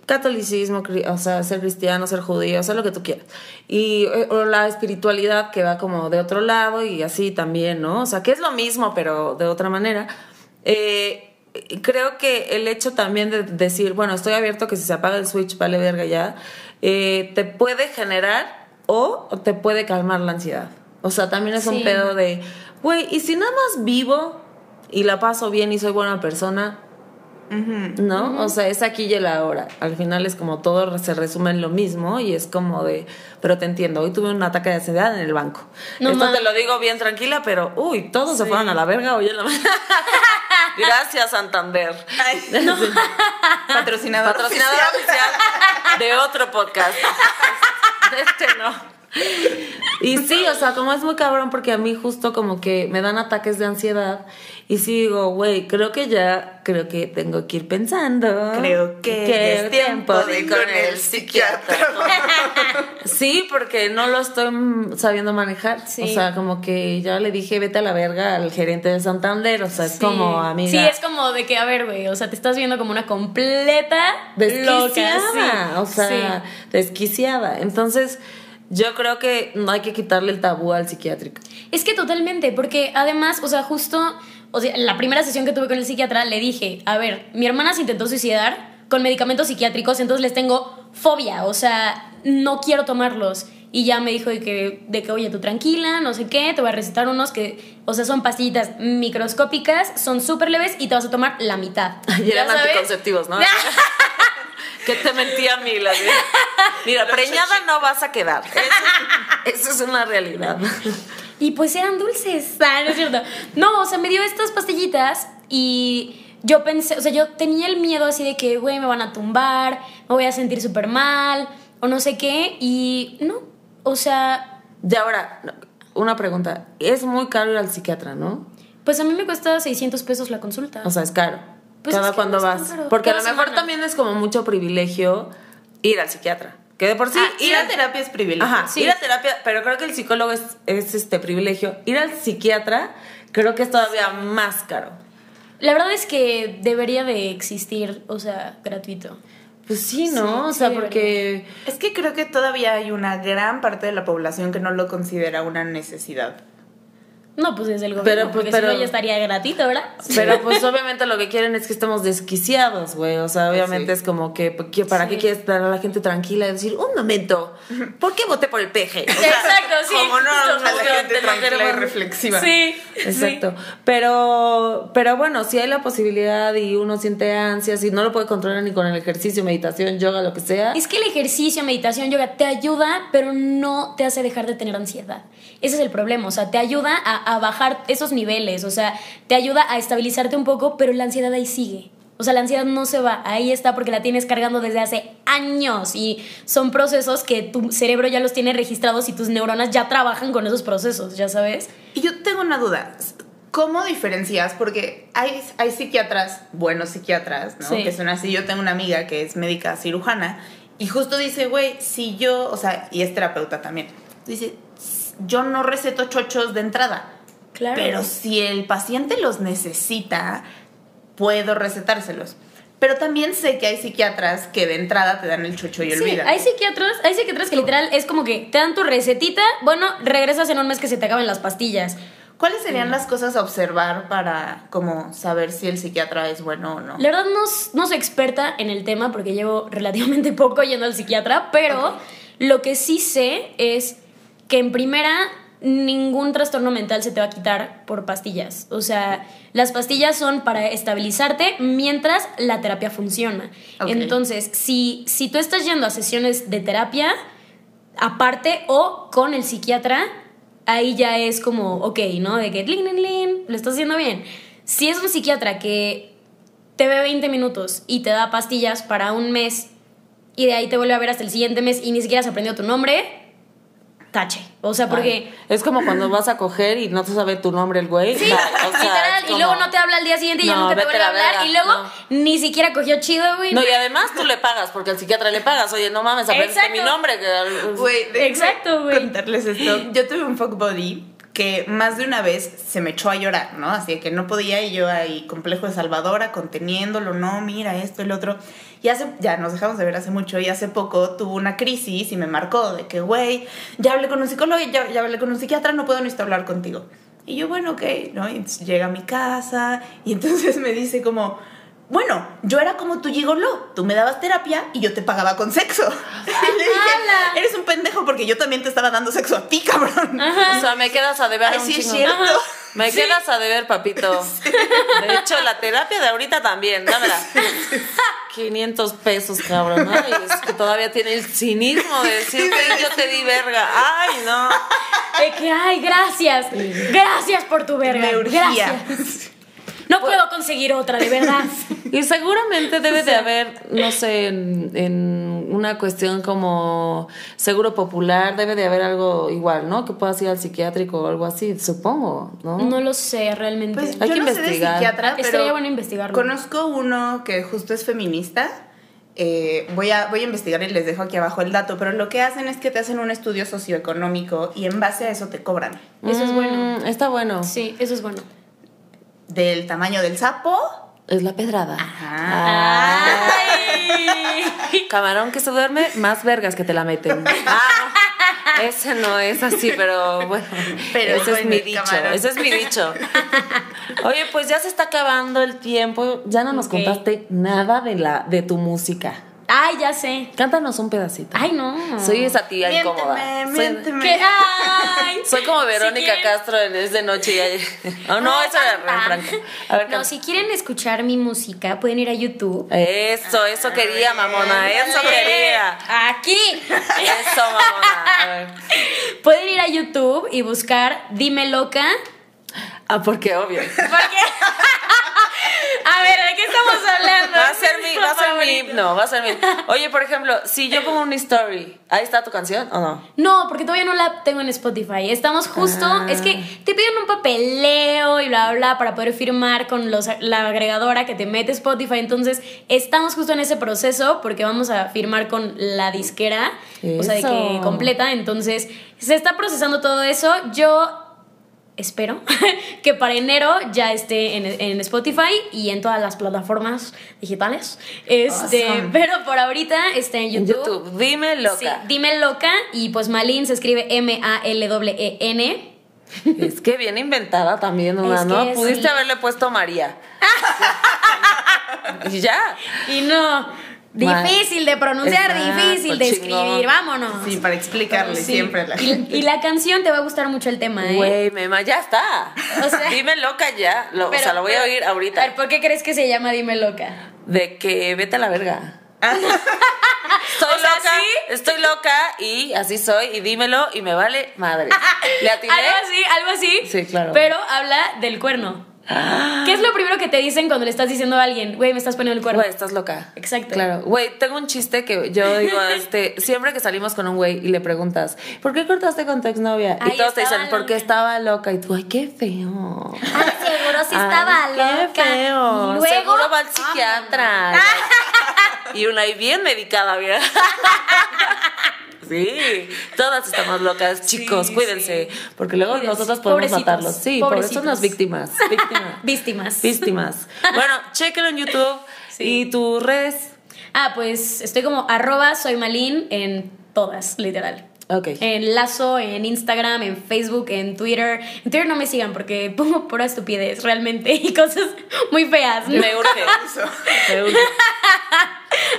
catolicismo, o sea, ser cristiano, ser judío, sea lo que tú quieras. Y eh, o la espiritualidad que va como de otro lado y así también, ¿no? O sea, que es lo mismo, pero de otra manera. Eh, creo que el hecho también de decir, bueno, estoy abierto que si se apaga el switch, vale verga ya, eh, te puede generar o te puede calmar la ansiedad. O sea, también es un Sí. pedo de, güey, y si nada más vivo y la paso bien y soy buena persona, ¿no? O sea, es aquí y el ahora. Al final es como todo se resume en lo mismo y es como de, pero te entiendo, hoy tuve un ataque de ansiedad en el banco. No Esto te lo digo bien tranquila, pero uy, todos se fueron a la verga hoy en la mañana. Gracias, Santander. Ay, Patrocinador. Patrocinadora oficial de otro podcast. De este no. Y sí, o sea, como es muy cabrón porque a mí justo como que me dan ataques de ansiedad y sí digo, güey, creo que ya, creo que tengo que ir pensando. Creo que es tiempo de ir con el psiquiatra. Sí, porque no lo estoy sabiendo manejar. Sí. O sea, como que ya le dije, vete a la verga al gerente de Santander. O sea, es Sí. como, amiga. Sí, es como de que, a ver, güey, o sea, te estás viendo como una completa loca. desquiciada, sí. o sea, desquiciada. Entonces, yo creo que no hay que quitarle el tabú al psiquiátrico. Es que totalmente, porque además, o sea, justo, o sea, la primera sesión que tuve con el psiquiatra le dije, a ver, mi hermana se intentó suicidar con medicamentos psiquiátricos, entonces les tengo fobia, o sea, no quiero tomarlos. Y ya me dijo de que, de que, oye, tú tranquila, no sé qué, te voy a recetar unos que, o sea, son pastillitas microscópicas, son súper leves y te vas a tomar la mitad. Y eran ¿Ya sabes? anticonceptivos, ¿no? que te mentía a mí, la vida. Mira, preñada no vas a quedar. Eso, eso es una realidad. Y pues eran dulces. Ah, no es cierto. No, o sea, me dio estas pastillitas y yo pensé, o sea, yo tenía el miedo así de que, güey, me van a tumbar, me voy a sentir súper mal o no sé qué. Y no, o sea, Y ahora, una pregunta. Es muy caro ir al psiquiatra, ¿no? pues a mí me cuesta 600 pesos la consulta. O sea, es caro. Pues Cada es que cuando vas. Porque a lo mejor semana. también es como mucho privilegio ir al psiquiatra. Que de por sí, Ah, ir a terapia es privilegio. Ajá, Sí. ir a terapia, pero creo que el psicólogo es, es este privilegio. Ir al psiquiatra creo que es todavía más caro. La verdad es que debería de existir, o sea, gratuito. Pues sí, ¿no? Sí, o sea, sí, porque Es que creo que todavía hay una gran parte de la población que no lo considera una necesidad. No, pues desde el gobierno, Pero, pues, porque pero- si no ya estaría gratuito, ¿verdad? Pero pues obviamente lo que quieren es que estemos desquiciados, güey. O sea, obviamente Sí. es como que, que ¿para Sí. qué quieres estar a la gente tranquila y decir, un momento, ¿por qué voté por el peje? O sea, Exacto, sí. como no, A la gente tranquila y reflexiva. Sí, Exacto. Pero, pero bueno, si hay la posibilidad y uno siente ansias y no lo puede controlar ni con el ejercicio, meditación, yoga, lo que sea. Es que el ejercicio, meditación, yoga te ayuda, pero no te hace dejar de tener ansiedad. Ese es el problema, o sea, te ayuda a, a bajar esos niveles, o sea, te ayuda a estabilizarte un poco, pero la ansiedad ahí sigue. O sea, la ansiedad no se va, ahí está porque la tienes cargando desde hace años y son procesos que tu cerebro ya los tiene registrados y tus neuronas ya trabajan con esos procesos, ya sabes. Y yo tengo una duda. ¿Cómo diferencias? Porque hay, hay psiquiatras, buenos psiquiatras, ¿no? Sí. Que son así. Yo tengo una amiga que es médica cirujana y justo dice, güey, si yo, o sea, y es terapeuta también, dice, yo no receto chochos de entrada. Claro. Pero si el paciente los necesita, puedo recetárselos. Pero también sé que hay psiquiatras que de entrada te dan el chocho y Sí, olvidan. hay psiquiatras, hay psiquiatras que literal es como que te dan tu recetita, bueno, regresas en un mes que se te acaban las pastillas. ¿Cuáles serían las cosas a observar para como saber si el psiquiatra es bueno o no? La verdad no, no soy experta en el tema porque llevo relativamente poco yendo al psiquiatra, pero lo que sí sé es que en primera ningún trastorno mental se te va a quitar por pastillas. O sea, las pastillas son para estabilizarte mientras la terapia funciona. Entonces, si, si tú estás yendo a sesiones de terapia, aparte o con el psiquiatra, ahí ya es como, ok, ¿no? De que, lin, lin, lin, lo estás haciendo bien. Si es un psiquiatra que te ve 20 minutos y te da pastillas para un mes y de ahí te vuelve a ver hasta el siguiente mes y ni siquiera has aprendido tu nombre, tache. O sea, porque... Ay, es como cuando vas a coger y no te sabe tu nombre el güey. Sí, Bye. O sea, literal, y luego no te habla al día siguiente y ya No, nunca te vuelve a a la hablar verga, y luego no. ni siquiera cogió chido, güey. No, y además tú le pagas, porque al psiquiatra le pagas. Oye, no mames, aprendiste mi nombre. que- Güey, Exacto, güey. Contarles esto. Yo tuve un fuck body que más de una vez se me echó a llorar, ¿no? Así que no podía y yo ahí complejo de Salvadora, conteniéndolo, no, mira esto, el otro. Y hace, ya nos dejamos de ver hace mucho y hace poco tuvo una crisis y me marcó de que, güey, ya hablé con un psicólogo, ya, ya hablé con un psiquiatra, no puedo necesito hablar contigo. Y yo, bueno, ok, ¿no? Y llega a mi casa y entonces me dice como, bueno, yo era como tu gigoló, tú me dabas terapia y yo te pagaba con sexo. Y le dije, ¡Hala! eres un pendejo porque yo también te estaba dando sexo a ti, cabrón. O sea, me quedas a deber Ay, un sí es cierto. Ajá. Me Sí. quedas a deber, papito. De hecho, la terapia de ahorita también, dámela. 500 pesos, cabrón. Ay, es que todavía tiene el cinismo de decir, "Güey, yo te di verga. Ay, no. De que, ay, gracias. Gracias por tu verga. Me urgía. Gracias. No puedo conseguir otra, de verdad. Y seguramente debe de haber, no sé, en, en una cuestión como seguro popular, debe de haber algo igual, ¿no? Que puedas ir al psiquiátrico o algo así, supongo, ¿no? No lo sé realmente. Pues Hay yo que no sé de investigar. psiquiatra, pero Estaría bueno investigarlo. conozco uno que justo es feminista. Eh, voy, a, voy a investigar y les dejo aquí abajo el dato, pero lo que hacen es que te hacen un estudio socioeconómico y en base a eso te cobran. Eso es bueno. Mm, Está bueno. Sí, eso es bueno. Del tamaño del sapo. Es la pedrada. Ajá. Ay. Camarón que se duerme, más vergas que te la meten. Ah, ese no es así, pero bueno. Pero ese es mi dicho. camarón. Ese es mi dicho. Oye, pues ya se está acabando el tiempo. Ya no nos contaste nada de la de tu música. Ay, ya sé. Cántanos un pedacito. Ay, no. Soy esa tía Miénteme, incómoda. Soy, miénteme. ¿Qué? Ay. soy como Verónica Castro en Es de Noche y ayer. Oh, no, eso era Ren Franco. A ver, No, si quieren escuchar mi música, pueden ir a YouTube. Eso, eso quería, mamona. Eso quería. Aquí. Eso, mamona. A ver. Pueden ir a YouTube y buscar Dime Loca. Ah, porque obvio. Porque. A ver, ¿de qué estamos hablando? Va a ser mi, va a ser mi himno, va a ser mi. Oye, por ejemplo, si yo pongo una story, ¿ahí está tu canción o no? No, porque todavía no la tengo en Spotify. Estamos justo. Ah. Es que te piden un papeleo y bla, bla, bla para poder firmar con los, la agregadora que te mete Spotify. Entonces, estamos justo en ese proceso porque vamos a firmar con la disquera. O sea, de que completa. Entonces, se está procesando todo eso. Yo. Espero que para enero ya esté en, en Spotify y en todas las plataformas digitales. Este, Awesome. pero por ahorita está en YouTube. YouTube. Dime loca. Sí, dime loca y pues Malin se escribe M-A-L-E-N. Es que bien inventada también una, ¿no? Pudiste sí. haberle puesto María. y ya. Y no. Difícil de pronunciar, Exacto, difícil de chingón. escribir, vámonos. Sí, para explicarle Sí. siempre a la y, gente. y la canción te va a gustar mucho el tema, ¿eh? Güey, mema, ya está. O sea- Dime loca ya. Lo- o Pero- sea, lo voy a oír A ver, ahorita. ¿por qué crees que se llama Dime Loca? De que vete a la verga. Estoy O sea, loca, ¿sí? estoy loca y así soy y dímelo y me vale madre. ¿Le atiné? Algo así, algo así. Sí, claro. Pero habla del cuerno. ¿Qué es lo primero que te dicen cuando le estás diciendo a alguien, güey, me estás poniendo el cuerno? Güey, estás loca. Exacto. Claro. Güey, tengo un chiste que yo digo, este, siempre que salimos con un güey y le preguntas, ¿por qué cortaste con tu exnovia? Ay, y todos te dicen, porque estaba loca. Y tú, ay, qué feo. Ay, seguro sí estaba Ay, loca. Qué feo. Luego, Seguro va al psiquiatra. y una ahí bien medicada, mira. Sí, todas estamos locas, chicos, Sí, cuídense, porque luego Cuídense. nosotras podemos Pobrecitos, matarlos. Sí, por eso las víctimas. Víctimas. Víctimas. Víctimas. Bueno, chequenlo en YouTube y tus redes. Ah, pues estoy como arroba soy malin en todas, literal. Ok. En Lazo, en Instagram, en Facebook, en Twitter. En Twitter no me sigan porque pongo pura estupidez realmente y cosas muy feas. Me urge. Me urge.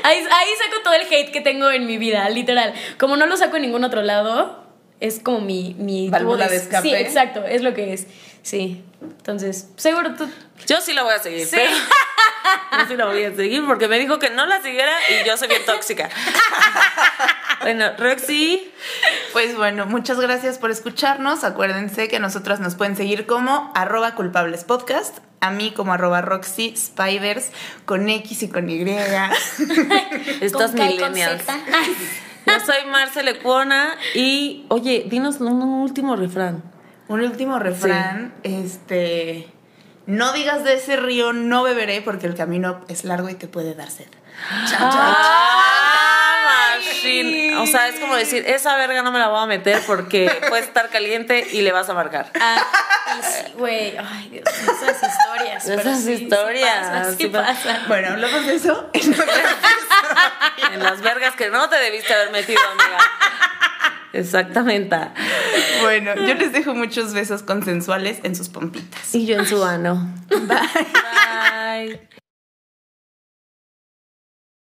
Ahí, ahí saco todo el hate que tengo en mi vida, literal. Como no lo saco en ningún otro lado, es como mi... mi Válvula de escape. Sí, exacto, es lo que es. Sí. Entonces, seguro tú... Yo sí la voy a seguir. Sí. pero- Yo sí la voy a seguir porque me dijo que no la siguiera y yo soy bien tóxica. Bueno, Roxy. Pues bueno, muchas gracias por escucharnos. Acuérdense que nosotras nos pueden seguir como arroba culpables podcast, a mí como arroba Roxy Spiders, con X y con Y. Con con millennials. Yo soy Marcel Ecuona y, oye, dinos un, un último refrán. Un último refrán, este... No digas de ese río, no beberé porque el camino es largo y te puede dar sed. Chan, Ah, machine. O sea, es como decir, esa verga no me la voy a meter porque puede estar caliente y le vas a marcar. Ah, y sí, güey, ay Dios, esas historias. Esas sí, sí historias, pasa, sí sí pasa. pasa. Bueno, hablamos de eso en En las vergas que no te debiste haber metido, amiga. Exactamente. Bueno, yo les dejo muchos besos consensuales en sus pompitas. Y yo en su ano. Bye. Bye.